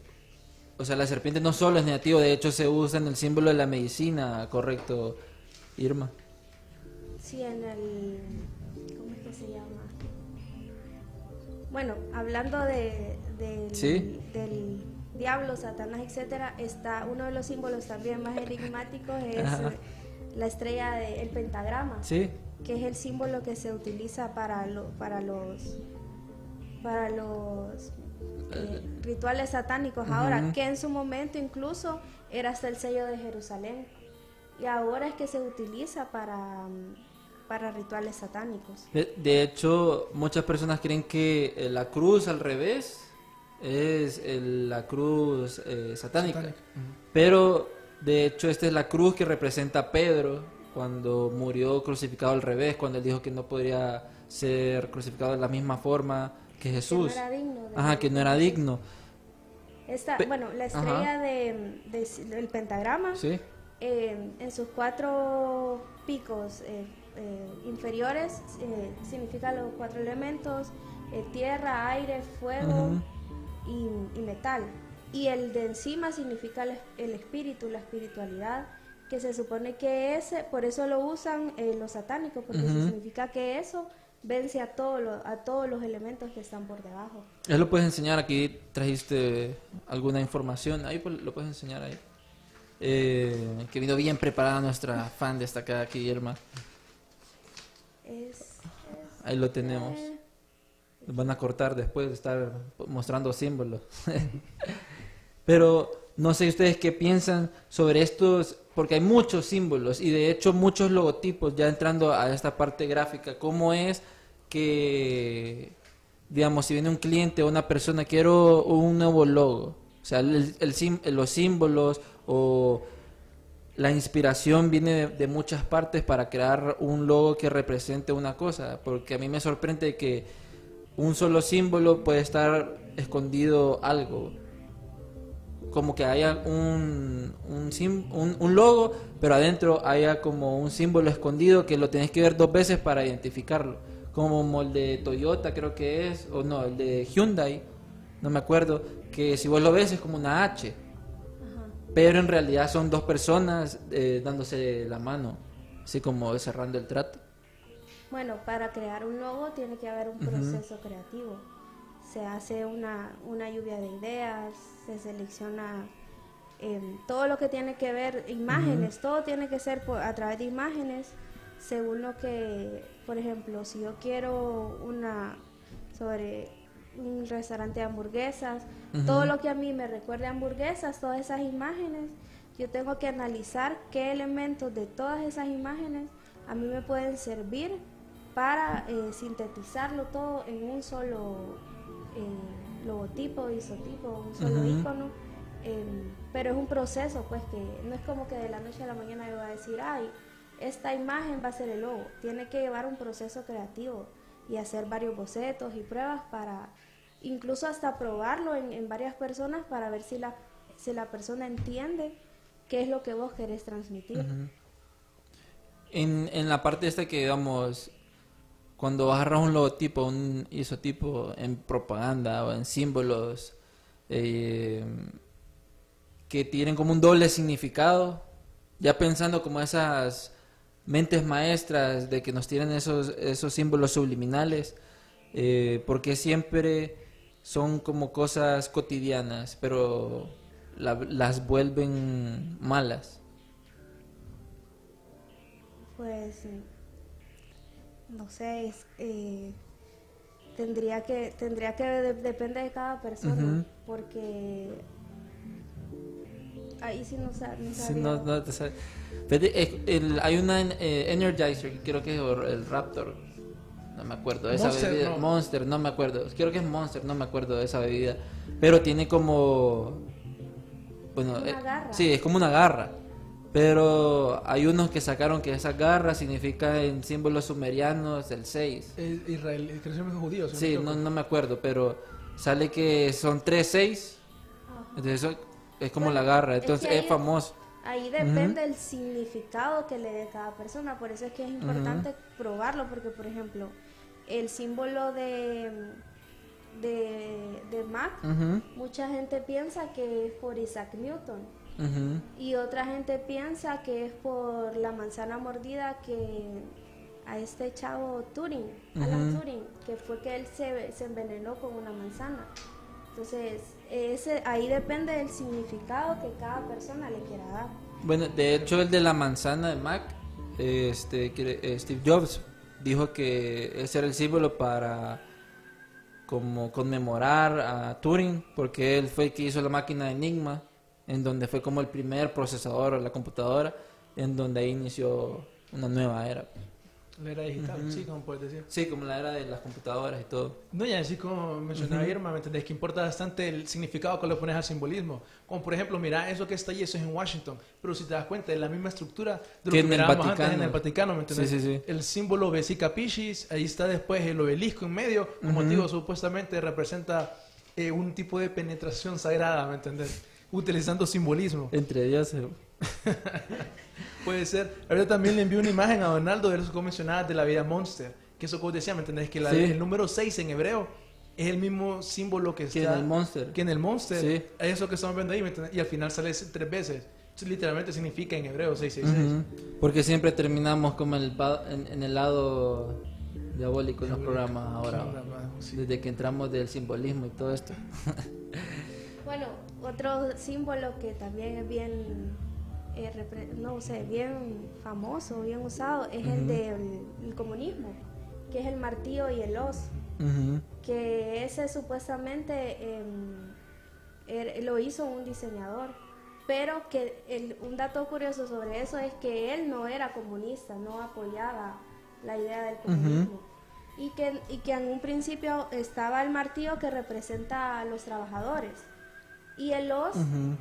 O sea, la serpiente no solo es negativo, de hecho se usa en el símbolo de la medicina, correcto, Irma. Sí, en el... Bueno, hablando de, del, Sí. del diablo, Satanás, etcétera, está uno de los símbolos también más enigmáticos es Ajá. la estrella del pentagrama, Sí. que es el símbolo que se utiliza para lo, para los para los eh, rituales satánicos ahora, que en su momento incluso era hasta el sello de Jerusalén y ahora es que se utiliza para para rituales satánicos. De, de hecho, muchas personas creen que eh, la cruz al revés es el- la cruz eh, satánica. Satánica. Pero, de hecho, esta es la cruz que representa a Pedro cuando murió crucificado al revés, cuando él dijo que no podría ser crucificado de la misma forma que Jesús. Que no era digno de Ajá, que no era digno. Esta, Pe- bueno, la estrella de, de- del pentagrama ¿Sí? eh, en sus cuatro picos eh, eh, inferiores eh, significa los cuatro elementos, eh, tierra, aire, fuego y, y metal. Y el de encima significa el, el espíritu, la espiritualidad que se supone que ese, por eso lo usan eh, los satánicos, porque Ujú. significa que eso vence a, todos los a todos los elementos que están por debajo. Él lo puedes enseñar aquí, trajiste alguna información, ahí pues, lo puedes enseñar ahí. Eh, que vino bien preparada nuestra fan destacada aquí, Irma. Es, Ahí lo tenemos. eh, van a cortar después de estar mostrando símbolos. Pero no sé ustedes qué piensan sobre estos, porque hay muchos símbolos y de hecho muchos logotipos, ya entrando a esta parte gráfica, ¿cómo es que, digamos, si viene un cliente o una persona, quiero un nuevo logo? O sea, el, el los símbolos o la inspiración viene de, muchas partes para crear un logo que represente una cosa, porque a mí me sorprende que un solo símbolo puede estar escondido algo. Como que haya un, un, un, logo, pero adentro haya como un símbolo escondido que lo tenés que ver dos veces para identificarlo. Como el de Toyota creo que es, o no, el de Hyundai, no me acuerdo, que si vos lo ves es como una H. pero en realidad son dos personas eh, dándose la mano, así como cerrando el trato. Bueno, para crear un logo tiene que haber un proceso creativo. Se hace una, una lluvia de ideas, se selecciona em, todo lo que tiene que ver, imágenes, todo tiene que ser por- a través de imágenes, según lo que, por ejemplo, si yo quiero una sobre un restaurante de hamburguesas, todo lo que a mí me recuerde a hamburguesas, todas esas imágenes, yo tengo que analizar qué elementos de todas esas imágenes a mí me pueden servir para eh, sintetizarlo todo en un solo eh, logotipo, isotipo, un solo Ujú. icono. em, pero es un proceso, pues que no es como que de la noche a la mañana yo voy a decir, ay, esta imagen va a ser el logo. Tiene que llevar un proceso creativo y hacer varios bocetos y pruebas para incluso hasta probarlo en, en varias personas para ver si la, si la persona entiende qué es lo que vos querés transmitir. En, en la parte esta que digamos, cuando agarras un logotipo, un isotipo en propaganda o en símbolos eh, que tienen como un doble significado, ya pensando como esas mentes maestras de que nos tienen esos, esos símbolos subliminales, eh, porque siempre son como cosas cotidianas, pero la- las vuelven malas. Pues mm, no sé, es, eh, tendría que tendría que de- depende de cada persona, porque ahí sí no, sa- no Sí, no, no te sabe. Fíjate, eh, el- hay una eh, Energizer, creo que es el Raptor. No me acuerdo de esa Monster, bebida. no. Monster, no me acuerdo. Creo que es Monster, no me acuerdo de esa bebida. Pero tiene como. Bueno, Una eh, garra. sí, es como una garra. Pero hay unos que sacaron que esa garra significa en símbolos sumerianos el 6. Eh, Israel, el crecimiento judío. si Sí, no, no me acuerdo, pero sale que son 3 6. Ajá. Entonces eso es como Bueno, la garra. es que Entonces ahí- es famoso. Ahí depende el significado que le dé cada persona, por eso es que es importante probarlo, porque por ejemplo, el símbolo de, de, de Mac, mucha gente piensa que es por Isaac Newton y otra gente piensa que es por la manzana mordida que a este chavo Turing, Alan. Turing, que fue que él se, se envenenó con una manzana. Entonces, ese, ahí depende del significado que cada persona le quiera dar. Bueno, de hecho el de la manzana de Mac, este, eh, Steve Jobs dijo que ese era el símbolo para como conmemorar a Turing, porque él fue el que hizo la máquina de Enigma, en donde fue como el primer procesador o la computadora, en donde ahí inició una nueva era. La era digital, sí, como puedes decir. Sí, como la era de las computadoras y todo. No, y así como mencionaba Irma, ¿me entendés? Que importa bastante el significado que le pones al simbolismo. Como por ejemplo, mira, eso que está ahí, eso es en Washington. Pero si te das cuenta, es la misma estructura de lo Que mirábamos antes Vaticano. en el Vaticano, ¿me entendés? Sí, sí, sí. El símbolo Vesica Piscis, ahí está después el obelisco en medio. Como te digo, supuestamente representa eh, un tipo de penetración sagrada, ¿me entendés? Utilizando simbolismo. Entre dioses. Puede ser. Ahorita también le envié una imagen a Donaldo de los que mencionabas de la vida Monster. Que eso como decía, ¿me entendés? Que la- Sí. el número 6 en hebreo es el mismo símbolo que está Que en el Monster. que en el Monster. Sí. Es eso que estamos viendo ahí, ¿me entendés? Y al final sale tres veces. Literalmente significa en hebreo 666. Ujú. Porque siempre terminamos como el en, en el lado diabólico en los programas ahora. Sí. Desde que entramos del simbolismo y todo esto. Bueno, otro símbolo que también es bien, eh, no sé, bien famoso, bien usado, es el del el comunismo, que es el martillo y el hoz, Ujú. que ese supuestamente er- lo hizo un diseñador, pero que el- un dato curioso sobre eso es que él no era comunista, no apoyaba la idea del comunismo. Y que, y que en un principio estaba el martillo que representa a los trabajadores y el hoz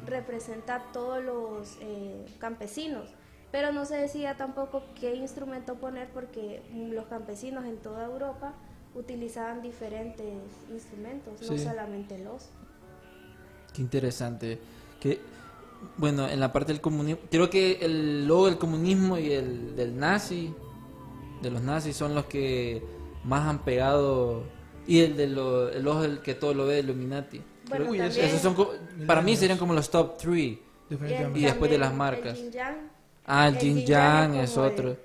representa a todos los eh, campesinos. Pero no se decía tampoco qué instrumento poner porque los campesinos en toda Europa utilizaban diferentes instrumentos, no solamente el. Qué interesante. Que, bueno, en la parte del comunismo, creo que el logo del comunismo y el del nazi, de los nazis, son los que más han pegado. Y el de lo, el ojo del que todo lo ve, Illuminati. Bueno, Uy, también- Esos son, para mí serían como los top 3. Definitivamente. Y después de las marcas. El yang, Ah, el El Jin yang es es como otro. el-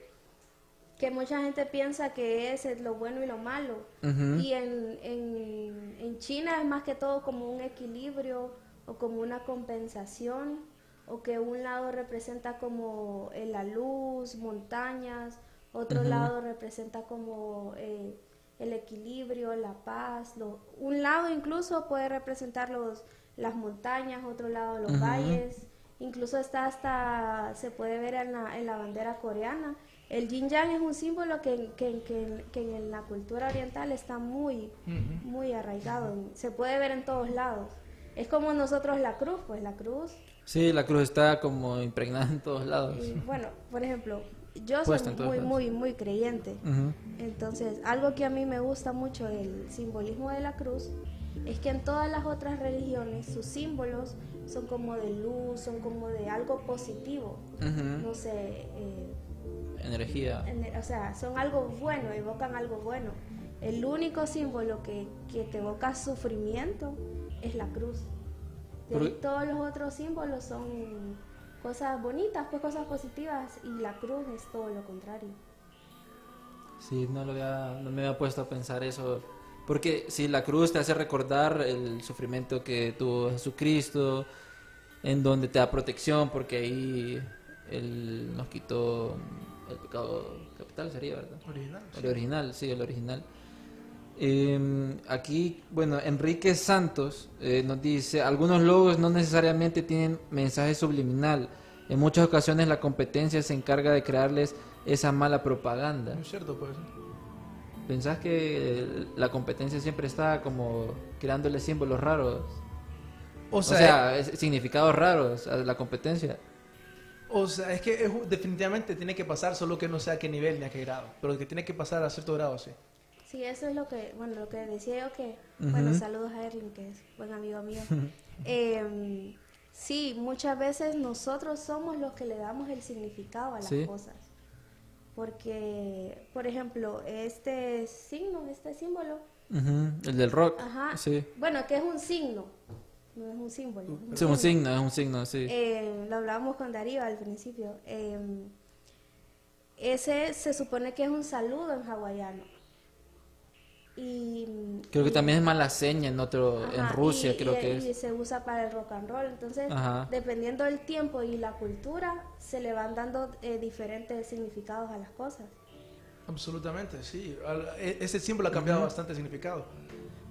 que mucha gente piensa que es lo bueno y lo malo. Ujú. Y en, en, en China es más que todo como un equilibrio o como una compensación o que un lado representa como eh, la luz, montañas, otro lado representa como eh, el equilibrio, la paz. lo- un lado incluso puede representar los, las montañas, otro lado los valles. Incluso está hasta, se puede ver en la, en la bandera coreana. El yin yang es un símbolo que, que, que- que en la cultura oriental está muy, muy arraigado. Se puede ver en todos lados. Es como nosotros la cruz, pues la cruz. Sí, la cruz está como impregnada en todos lados. Y bueno, por ejemplo, yo soy muy, muy, muy creyente. Entonces, algo que a mí me gusta mucho del simbolismo de la cruz es que en todas las otras religiones sus símbolos son como de luz, son como de algo positivo. No sé, eh, Energía. en- o sea, son algo bueno, evocan algo bueno. El único símbolo que, que te evoca sufrimiento es la cruz. De ahí Pero- todos los otros símbolos son cosas bonitas, pues cosas positivas, y la cruz es todo lo contrario. Sí, no, lo había, no me había puesto a pensar eso. Porque si la cruz te hace recordar el sufrimiento que tuvo Jesucristo, en donde te da protección, porque ahí Él nos quitó el pecado capital, sería, ¿verdad? Original. El original, sí, el original. Eh, aquí, bueno, Enrique Santos eh, nos dice, algunos logos no necesariamente tienen mensaje subliminal. En muchas ocasiones la competencia se encarga de crearles esa mala propaganda. Muy cierto, pues. ¿Pensás que la competencia siempre está como creándole símbolos raros? O O sea, sea, es- significados raros a la competencia. o sea, es que es- definitivamente tiene que pasar, solo que no sé a qué nivel ni a qué grado. Pero que tiene que pasar a cierto grado, sí. Sí, eso es lo que, bueno, lo que decía yo que, bueno, saludos a Erling, que es buen amigo mío. Em, sí, muchas veces nosotros somos los que le damos el significado a las Sí. cosas. Porque, por ejemplo, este signo, este símbolo, El del rock. ajá, Sí. bueno, que es un signo, no es un símbolo. Sí, un signo, es un signo, sí. Eh, lo hablábamos con Darío al principio. Eh, ese se supone que es un saludo en hawaiano. Y, Creo que y- también es mala seña en otro, en Rusia y- creo y- que y es. se usa para el rock and roll. Entonces, Ajá. dependiendo del tiempo y la cultura, se le van dando eh, diferentes significados a las cosas. Absolutamente, sí. E- Ese símbolo ha cambiado bastante significado.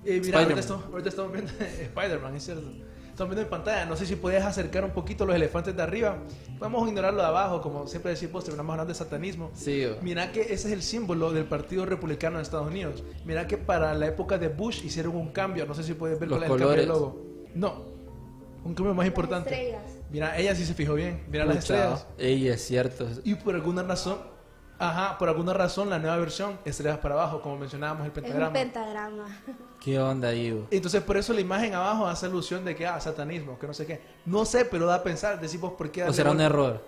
Eh, mira, ahorita estamos, ahorita estamos viendo Spider-Man, es cierto. Estamos viendo en pantalla. No sé si puedes acercar un poquito los elefantes de arriba. Vamos a ignorarlo de abajo, como siempre decimos, terminamos hablando de satanismo. Sí, Mira que ese es el símbolo del Partido Republicano de Estados Unidos. Mira que para la época de Bush hicieron un cambio. No sé si puedes ver Los cuál es el cambio del logo. No, un cambio más importante. Las estrellas. Mira, ella sí se fijó bien. Mira las Pucha, estrellas. Ey, es cierto. Y por alguna razón, ajá, por alguna razón la nueva versión estrellas para abajo, como mencionábamos el Es un pentagrama. pentagrama. ¿Qué onda, Ivo? Entonces por eso la imagen abajo hace alusión de que ah, satanismo, que no sé qué. No sé, pero da a pensar, decimos por qué. ¿O será un error?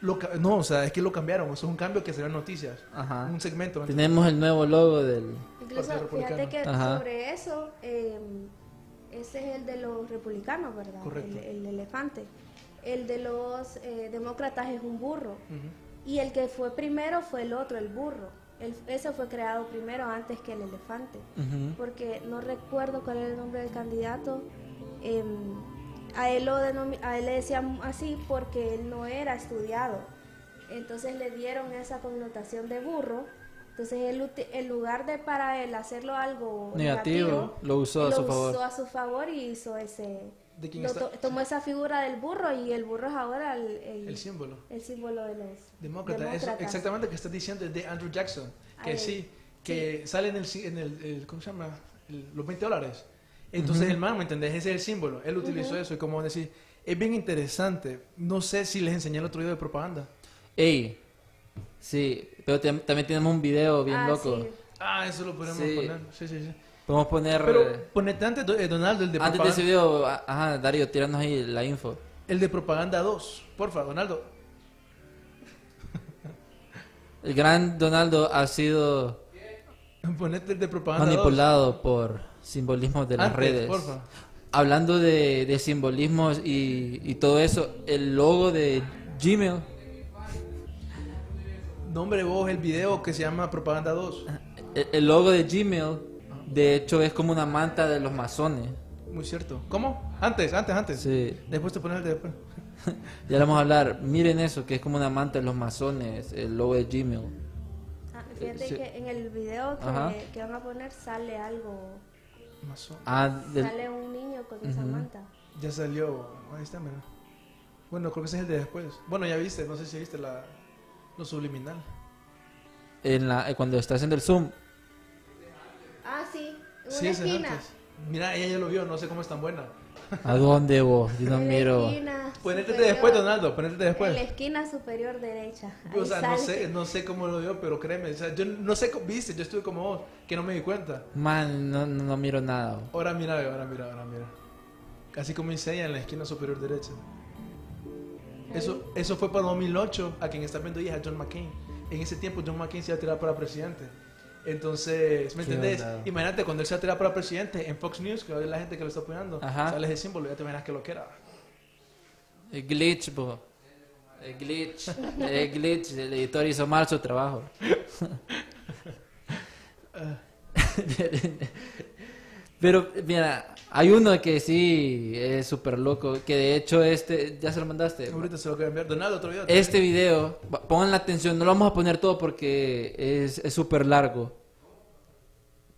Lo no, o sea, es que lo cambiaron. Eso es un cambio que se ve en noticias. Ajá. Un segmento. ¿me Tenemos el nuevo logo del... Incluso, Partido fíjate Republicano. que Ajá. sobre eso, eh, ese es el de los republicanos, ¿verdad? Correcto. El, el elefante. el de los eh, demócratas es un burro. Y el que fue primero fue el otro, el burro. El- ese fue creado primero antes que el elefante. Porque no recuerdo cuál era el nombre del candidato. em, a, él lo a él le decían así porque él no era estudiado. Entonces le dieron esa connotación de burro. Entonces él, en lugar de para él hacerlo algo Negativo, lo usó a lo su favor. usó a su favor y hizo ese... ¿De quién lo está? to- tomó esa figura del burro y el burro es ahora el, el, El símbolo. el símbolo de los Demócrata, eso demócratas. exactamente que estás diciendo es de Andrew Jackson, que Ay, sí, que sale en el, en el, el- ¿cómo se llama? El- los 20 dólares. Entonces el man, ¿me entendés? Ese es el símbolo, él utilizó eso y como decir, es bien interesante, no sé si les enseñé el otro día de propaganda. Ey, sí, pero tam- también tenemos un video bien Ah, loco. sí. Ah, eso lo podemos Sí. poner, sí, sí, sí. Podemos poner... Pero eh, ponete antes, eh, Donaldo, el de, antes de propaganda, ese video, a- ajá, Darío, tiranos ahí la info. el de propaganda 2, porfa, Donaldo. El gran Donaldo ha sido Ponete el de propaganda 2. manipulado por simbolismos de las Antes, redes. porfa. Hablando de, de simbolismos y, y todo eso, el logo de Gmail, Nombre vos el video que se llama propaganda 2. el, el logo de Gmail, de hecho es como una manta de los masones. Muy cierto. ¿Cómo? Antes, antes, antes. Sí. Después te pones el de después. Ya le vamos a hablar, miren eso, que es como una manta de los masones, el logo de Gmail. Ah, fíjate Sí. que en el video que, que van a poner sale algo, Masón. Ah, del- sale un niño con esa manta. Ya salió. Ahí está, mira. Bueno, creo que ese es el de después. Bueno, ya viste, no sé si viste la, lo subliminal. en la, eh, cuando está haciendo el zoom. Sí, Sí, una es esquina. antes. Mira, ella ya lo vio, no sé cómo es tan buena. ¿A dónde vos? Yo no miro. Ponete después, Donaldo, ponete En la después. esquina superior derecha. O sea, no sé, no sé cómo lo vio, pero créeme. O sea, yo no sé cómo, viste, yo estuve como vos, que no me di cuenta. Man, no, no, no miro nada. vos. Ahora mira, ahora mira, ahora mira. Casi como enseña en la esquina superior derecha. Eso, eso fue para 2008, a quien está viendo ahí es a John McCain. En ese tiempo John McCain se iba a tirar para presidente. Entonces, ¿me entendés? onda. Imagínate cuando él se va a tirar para presidente en Fox News, que es la gente que lo está apoyando, Ajá. sale ese símbolo, ya te imaginas que lo que era. El glitch, bo. El glitch. El glitch. El editor hizo mal su trabajo. Pero, mira, hay uno que sí es súper loco. Que de hecho, este. Ya se lo mandaste. Ahorita se lo voy a enviar. Donaldo, otro video. Este video, pongan la atención, no lo vamos a poner todo porque es súper largo.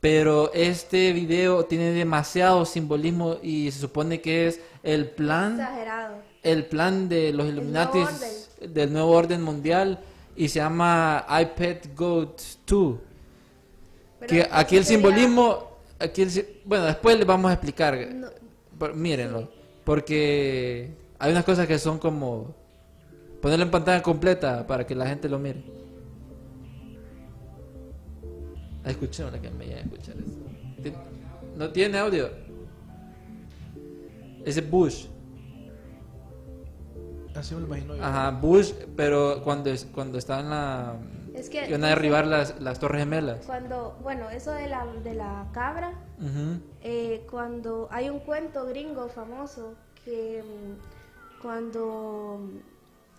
Pero este video tiene demasiado simbolismo y se supone que es el plan, Exagerado. el plan de los nuevo Illuminatis del nuevo orden mundial y se llama iPad Goat 2. Pero Que aquí el sería- simbolismo, aquí el si- bueno, después les vamos a explicar. No, Pero mírenlo, porque hay unas cosas que son como ponerlo en pantalla completa para que la gente lo mire. Ah, Escuchemos la que me llega a escuchar eso. No tiene audio. Ese es Bush. Así me lo imagino yo. Ajá, Bush, pero cuando es, cuando está en la Es que- iban a derribar las, las torres gemelas. Cuando, bueno, eso de la, de la cabra, eh, cuando hay un cuento gringo famoso que mm, cuando,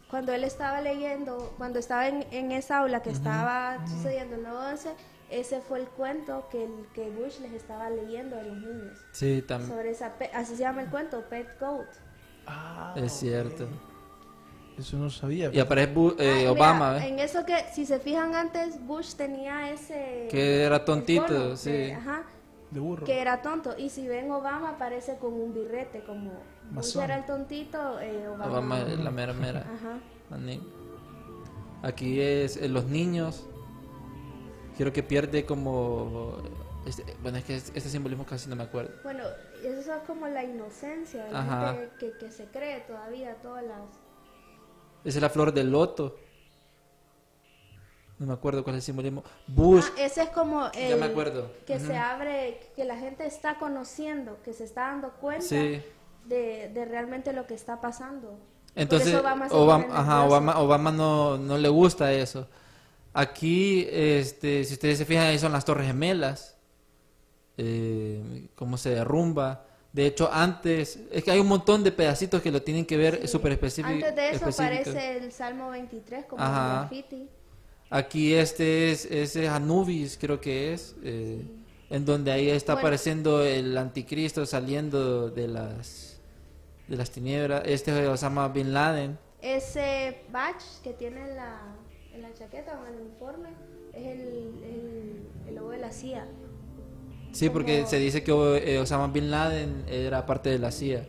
cuando él estaba leyendo, cuando estaba en, en esa aula que estaba sucediendo el 9-11, ese fue el cuento que, el- que Bush les estaba leyendo a los niños. Sí, también. Sobre esa, pe- así se llama el cuento, Pet Goat. Ah, Es cierto. Eso no sabía. Y aparece Bu- eh, Ah, mira, Obama, ¿eh? En eso que, si se fijan antes, Bush tenía ese... Que era tontito, cono sí. de- ajá, De burro. que era tonto. Y si ven Obama, aparece con un birrete, como Bush era el tontito, eh, Obama. Obama es la mera mera. Ajá. Aquí es eh, los niños. Quiero que pierde como... este- bueno, es que es- este simbolismo casi no me acuerdo. Bueno, eso es como la inocencia Ajá. que, que se cree todavía todas las... Esa es la flor del loto. No me acuerdo cuál es el simbolismo. Bush. Ah, ese es como el... Ya me acuerdo. Que se abre, que la gente está conociendo, que se está dando cuenta Sí. de, de realmente lo que está pasando. Entonces, Obama Obama, pone ajá. Obama, Obama no, no le gusta eso. Aquí, este, si ustedes se fijan, ahí son las Torres Gemelas. Eh, cómo se derrumba. De hecho, antes, es que hay un montón de pedacitos que lo tienen que ver Sí. súper específico. Antes de eso aparece el Salmo 23 como Ajá. graffiti. Aquí este es, ese es Anubis, creo que es, eh, en donde ahí está Bueno. apareciendo el anticristo saliendo de las de las tinieblas. Este es Osama Bin Laden. Ese badge que tiene en la, en la chaqueta o en el uniforme es el, el, el logo de la CIA. Sí, porque se dice que eh, Osama Bin Laden era parte de la CIA.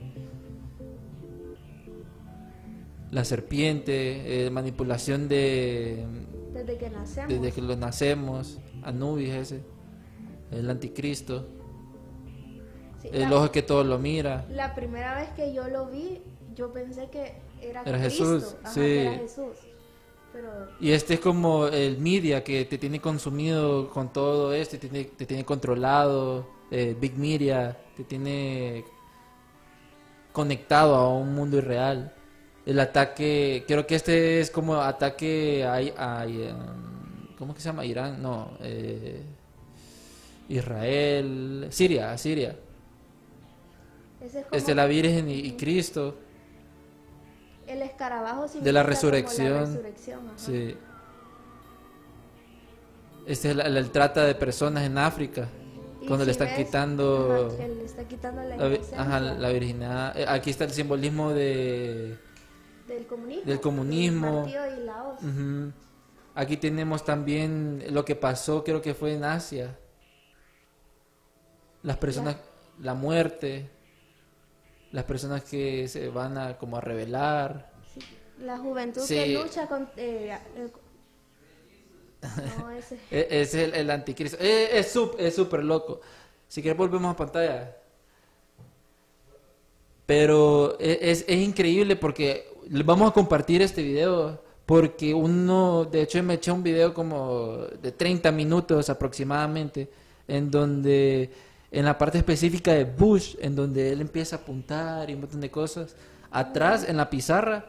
La serpiente, eh, manipulación de Desde que nacemos. desde que lo nacemos, Anubis ese, el anticristo, Sí, el la, ojo que todo lo mira. la primera vez que yo lo vi, yo pensé que era, Era Cristo. Jesús, Ajá, sí. que era Jesús. Pero Y este es como el media que te tiene consumido con todo esto, te tiene, te tiene controlado, eh, Big Media, te tiene conectado a un mundo irreal. El ataque, creo que este es como ataque a, a- a- ¿cómo que se llama? Irán, no, eh, Israel, Siria, Siria. ese es como Este la Virgen y, y Cristo. El escarabajo de la significa resurrección. La resurrección. Sí. Este es el, el trata de personas en África. Y Cuando le si están ves- quitando ajá, le está quitando la, la, ajá, la virginidad. Eh, Aquí está el simbolismo de... del comunismo. del comunismo. Y la hoz. Ujú. Aquí tenemos también lo que pasó, creo que fue en Asia. Las personas, la muerte, las personas que se van a como a rebelar. Sí, La juventud Sí. que lucha con... eh, eh, no, ese... E- Es el, el anticristo. Eh, Es súper loco. Si quieres volvemos a pantalla. Pero e- es, es increíble porque vamos a compartir este video porque uno, de hecho me eché un video como de 30 minutos aproximadamente en donde en la parte específica de Bush, en donde él empieza a apuntar y un montón de cosas. Atrás en la pizarra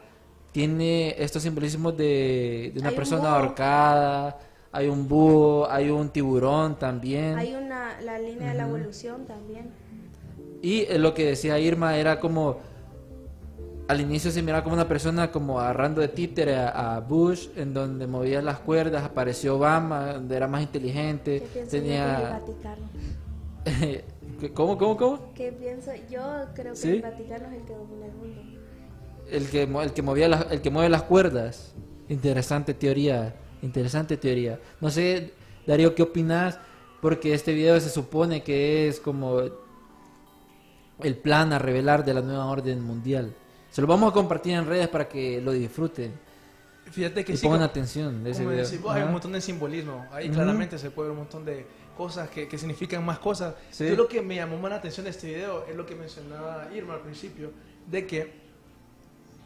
tiene estos simbolismos de, de una Hay un persona búho. ahorcada, hay un búho, hay un tiburón también. Hay una, la línea de la evolución también. Y eh, lo que decía Irma era como, al inicio se miraba como una persona como agarrando de títere a, a Bush, en donde movía las cuerdas, apareció Obama, donde era más inteligente, ¿Qué pienso yo del tenía... Vaticano? ¿Cómo, cómo, cómo? ¿Qué pienso? Yo creo que ¿Sí? el Vaticano es el que domina el mundo. El que, el que movía las- el que mueve las cuerdas. Interesante teoría, interesante teoría. No sé, Darío, ¿qué opinas? Porque este video se supone que es como el plan a revelar de la nueva orden mundial. Se lo vamos a compartir en redes para que lo disfruten Fíjate que y sí, pongan como- atención de ese Como video. decís hay un montón de simbolismo. Ahí Ujú. claramente se puede ver un montón de cosas que, que significan más cosas. Sí. Yo lo que me llamó más la atención de este video es lo que mencionaba Irma al principio, de que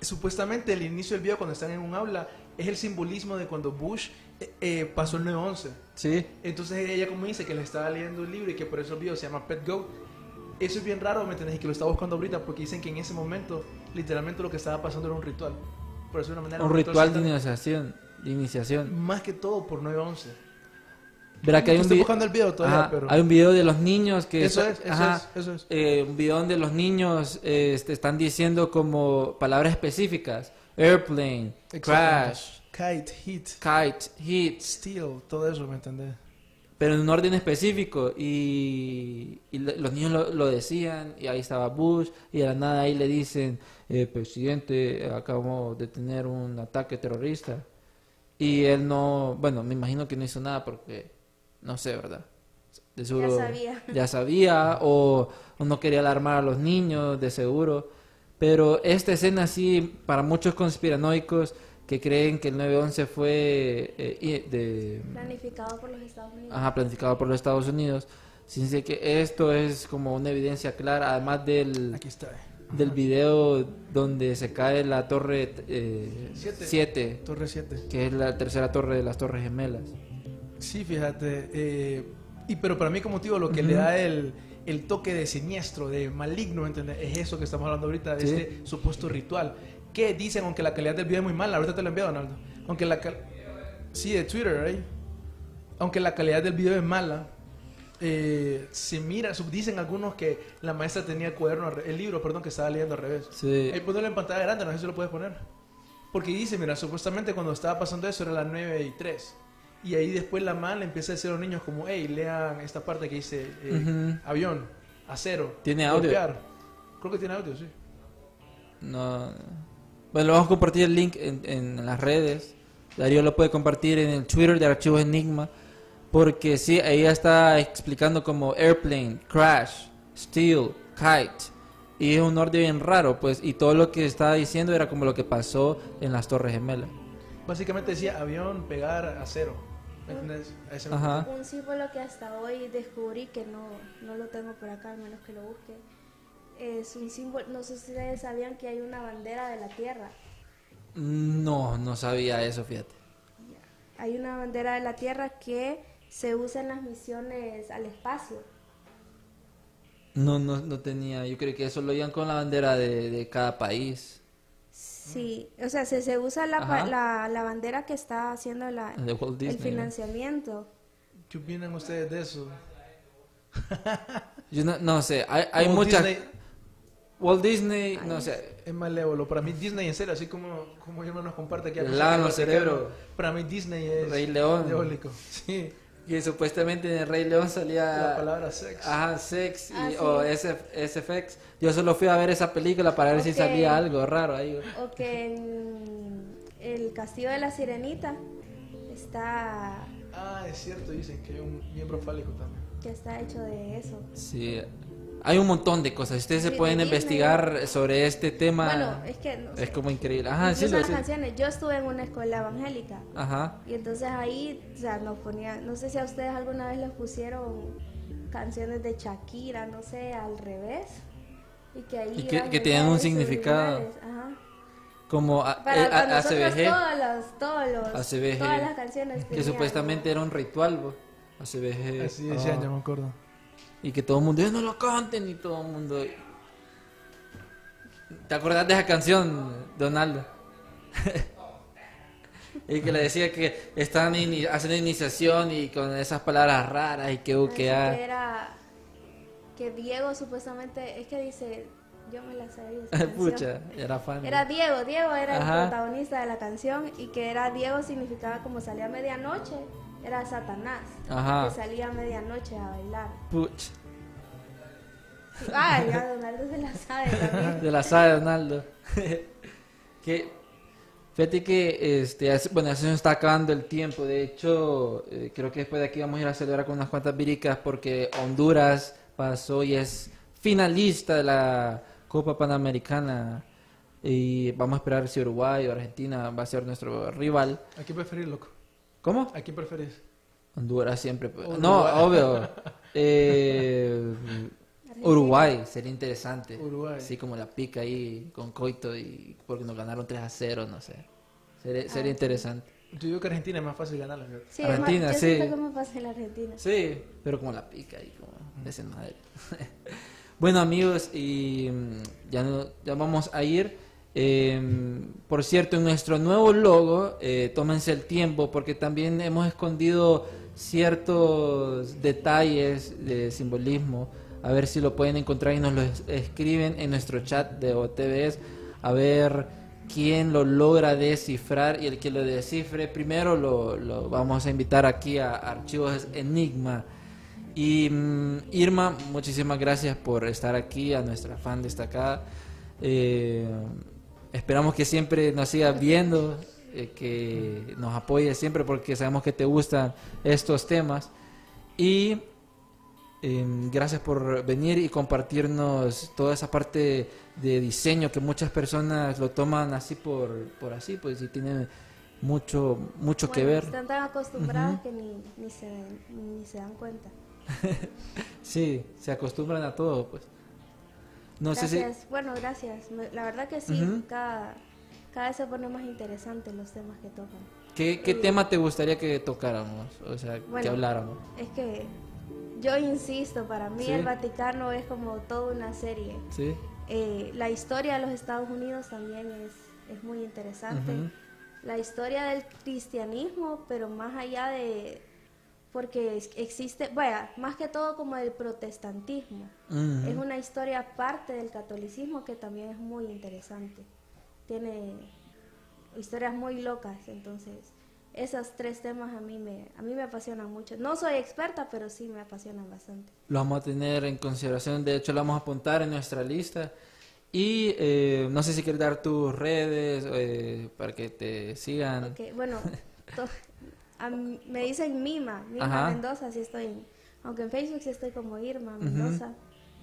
supuestamente el inicio del video cuando están en un aula es el simbolismo de cuando Bush eh, eh, pasó el 9-11. Sí, Entonces ella como dice que le estaba leyendo un libro y que por eso el video se llama Pet Go. Eso es bien raro, ¿me entendés? Y que lo está buscando ahorita porque dicen que en ese momento literalmente lo que estaba pasando era un ritual. Por eso de una manera un ritual de satán- iniciación. De iniciación. más que todo por 9-11. Verá que hay un, Estoy vi- buscando el video todavía, Ajá, pero... hay un video de los niños que... Eso es, eso ajá, es, eso es. eh, un video donde los niños eh, este, están diciendo como palabras específicas. Airplane, crash, Kite, hit, kite, hit, steel, todo eso, ¿me entendés? pero en un orden específico. Y, los niños lo, lo decían, y ahí estaba Bush, y de la nada ahí le dicen, eh, presidente, acabamos de tener un ataque terrorista. Y él no, bueno, me imagino que no hizo nada porque, no sé, ¿verdad? De seguro sabía. ya sabía, o, o no quería alarmar a los niños, de seguro. Pero esta escena sí, para muchos conspiranoicos que creen que el 9-11 fue eh, y- de, Planificado por los Estados Unidos. Ajá, planificado por los Estados Unidos. Sin que esto es como una evidencia clara, además del, Aquí está. del video donde se cae la torre Siete. 7, Torre 7. que es la tercera torre de las Torres Gemelas. Sí, fíjate. eh, y pero para mí, como te digo, lo que le da el, el toque de siniestro, de maligno, ¿me entiendes? Es eso que estamos hablando ahorita, de Sí. este supuesto ritual. Que dicen, aunque la calidad del video es muy mala, ahorita te lo envío, Donaldo. Aunque la Sí, de Twitter, ¿eh? Aunque la calidad del video es mala, eh, se mira, dicen algunos que la maestra tenía el cuaderno, el libro, perdón, que estaba leyendo al revés. Sí. Ahí ponerlo en pantalla grande, no sé si lo puedes poner. Porque dice, mira, supuestamente cuando estaba pasando eso era las 9 y 3. Y ahí después la man le empieza a decir a los niños como, hey, lean esta parte que dice eh, avión, acero. Tiene audio. golpear. Creo que tiene audio, sí. No. Bueno, vamos a compartir el link en, en las redes. Darío lo puede compartir en el Twitter de Archivos Enigma. Porque sí, ella está explicando como airplane, crash, steel, kite. Y es un orden bien raro, pues. Y todo lo que estaba diciendo era como lo que pasó en las Torres Gemelas. Básicamente decía avión, pegar, acero. Un símbolo que hasta hoy descubrí que no, no lo tengo por acá, al menos que lo busque. Es un símbolo, no sé si ustedes sabían que hay una bandera de la Tierra. No, no sabía eso, fíjate. Hay una bandera de la Tierra que se usa en las misiones al espacio. No, no, no tenía. Yo creo que eso lo iban con la bandera de, de cada país. Sí, o sea, se, se usa la, la, la bandera que está haciendo la, Walt el Disney. financiamiento. ¿Qué opinan ustedes de eso? Yo no, no sé, hay, hay Walt muchas... Disney Walt Disney, no sé, es malévolo. Para mí Disney en serio, así como, como mi hermano nos comparte aquí. el Vaticano, cerebros. Para mí Disney es... Rey León. diabólico. Sí. Que supuestamente en el Rey León salía... La palabra sex. Ajá, sex y, Ah, sí. o SF, SFX. Yo solo fui a ver esa película para ver si Ok. salía algo raro ahí. O que en el castillo de la sirenita está Ah, es cierto, dicen que hay un miembro fálico también. que está hecho de eso. Sí, hay un montón de cosas. Ustedes se Sí, pueden de Disney. sobre sobre este tema. Bueno, es que no es sé. como increíble. Ajá, sí, las sé. canciones. Yo estuve en una escuela evangélica Ajá. y entonces ahí, o sea, nos ponían, no sé si a ustedes alguna vez les pusieron canciones de Shakira, no sé, al revés. Y que ahí Y que- que tenían un significado. Ajá. Como a- Para, eh, para a- ACBG, todos los, todos los, ACBG, todas las canciones que tenían, supuestamente era un ritual. ACBG. Así decían, ah. ya me acuerdo. Y que todo el mundo, "Eh, no lo canten, y todo el mundo. ¿Te acordás de esa canción, Donaldo? y que le decía que ini- haciendo iniciación y con esas palabras raras y que a. era que Diego supuestamente, es que dice, yo me la sabía. Pucha, era fan. Era Diego, Diego era Ajá. el protagonista de la canción y que era Diego significaba como salía a medianoche, era Satanás, Ajá. que salía a medianoche a bailar. Pucha. Ay, ya Donaldo se la sabe también. De la saga de Donaldo. que, fíjate que, este, hace- bueno, ya se nos está acabando el tiempo. De hecho, eh, creo que después de aquí vamos a ir a celebrar con unas cuantas víricas porque Honduras pasó y es finalista de la Copa Panamericana. Y vamos a esperar si Uruguay o Argentina va a ser nuestro rival. ¿A quién preferís, loco? ¿Cómo? ¿A quién preferís? Honduras siempre. pues. Uruguay. No, obvio. Eh, Uruguay, sería interesante. Uruguay. Sí, como la pica ahí con Coito y porque nos ganaron 3 a 0, no sé. Sería, sería Ah. interesante. Yo digo que Argentina es más fácil ganarla. Sí, Argentina, yo sí. en la Argentina. Sí, pero como la pica ahí, como de ese madre. bueno, amigos, y mm, ya, no- ya vamos a ir. Eh, por cierto, en nuestro nuevo logo, eh, tómense el tiempo porque también hemos escondido ciertos detalles de simbolismo. A ver si lo pueden encontrar y nos lo es- escriben en nuestro chat de OTVs. A ver quién lo logra descifrar y el que lo descifre primero lo, lo vamos a invitar aquí a Archivos Enigma. Y mm, Irma, muchísimas gracias por estar aquí, a nuestra fan destacada. Eh, esperamos que siempre nos sigas viendo, eh, que nos apoyes siempre porque sabemos que te gustan estos temas. Y eh, gracias por venir y compartirnos toda esa parte de diseño que muchas personas lo toman así por, por así, pues y tiene mucho, mucho que ver. Están tan acostumbrados que ni, ni, se, ni se dan cuenta. Sí, se acostumbran a todo, pues. No sé si... gracias. Bueno, gracias. La verdad que sí, Ujú. cada, cada vez se ponen más interesantes los temas que tocan. ¿Qué, qué tema te gustaría que tocáramos? O sea, que Bueno. habláramos. Es que yo insisto, para mí Sí. el Vaticano es como toda una serie. ¿Sí? Eh, la historia de los Estados Unidos también es, es muy interesante. Ujú. La historia del cristianismo, pero más allá de porque existe, vaya, más que todo como el protestantismo. Ujú. Es una historia aparte del catolicismo que también es muy interesante. Tiene historias muy locas, entonces esos tres temas a mí me a mí me apasionan mucho. No soy experta, pero sí me apasionan bastante. Lo vamos a tener en consideración, de hecho lo vamos a apuntar en nuestra lista. Y eh, no sé si quieres dar tus redes eh, para que te sigan. Ok, bueno, a me dicen Mima, Mima Ajá. Mendoza, sí estoy, aunque en Facebook sí estoy como Irma Mendoza,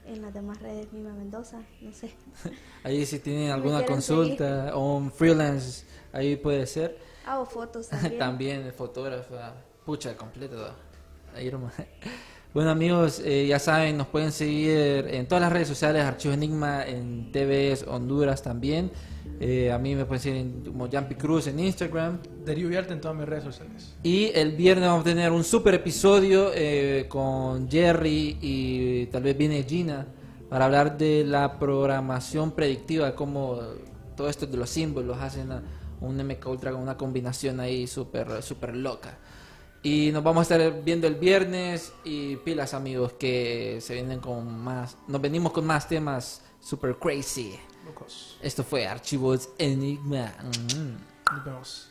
en las demás redes Mima Mendoza, no sé. Ahí si tienen alguna consulta o un freelance, ahí puede ser. Hago fotos también. También fotógrafa, pucha, completo. Irma. Bueno amigos, eh, ya saben, nos pueden seguir en todas las redes sociales, Archivo Enigma, en TVS Honduras también. Eh, a mí me pueden seguir en, como Jumpy Cruz en Instagram. Darío Viarte en todas mis redes sociales. Y el viernes vamos a tener un super episodio eh, con Jerry y tal vez viene Gina para hablar de la programación predictiva, cómo todo esto de los símbolos hacen a- un MK Ultra con una combinación ahí súper super loca. Y nos vamos a estar viendo el viernes y pilas amigos que se vienen con más, nos venimos con más temas super crazy. Locos. Esto fue Archivos Enigma. Mm. Nos vemos.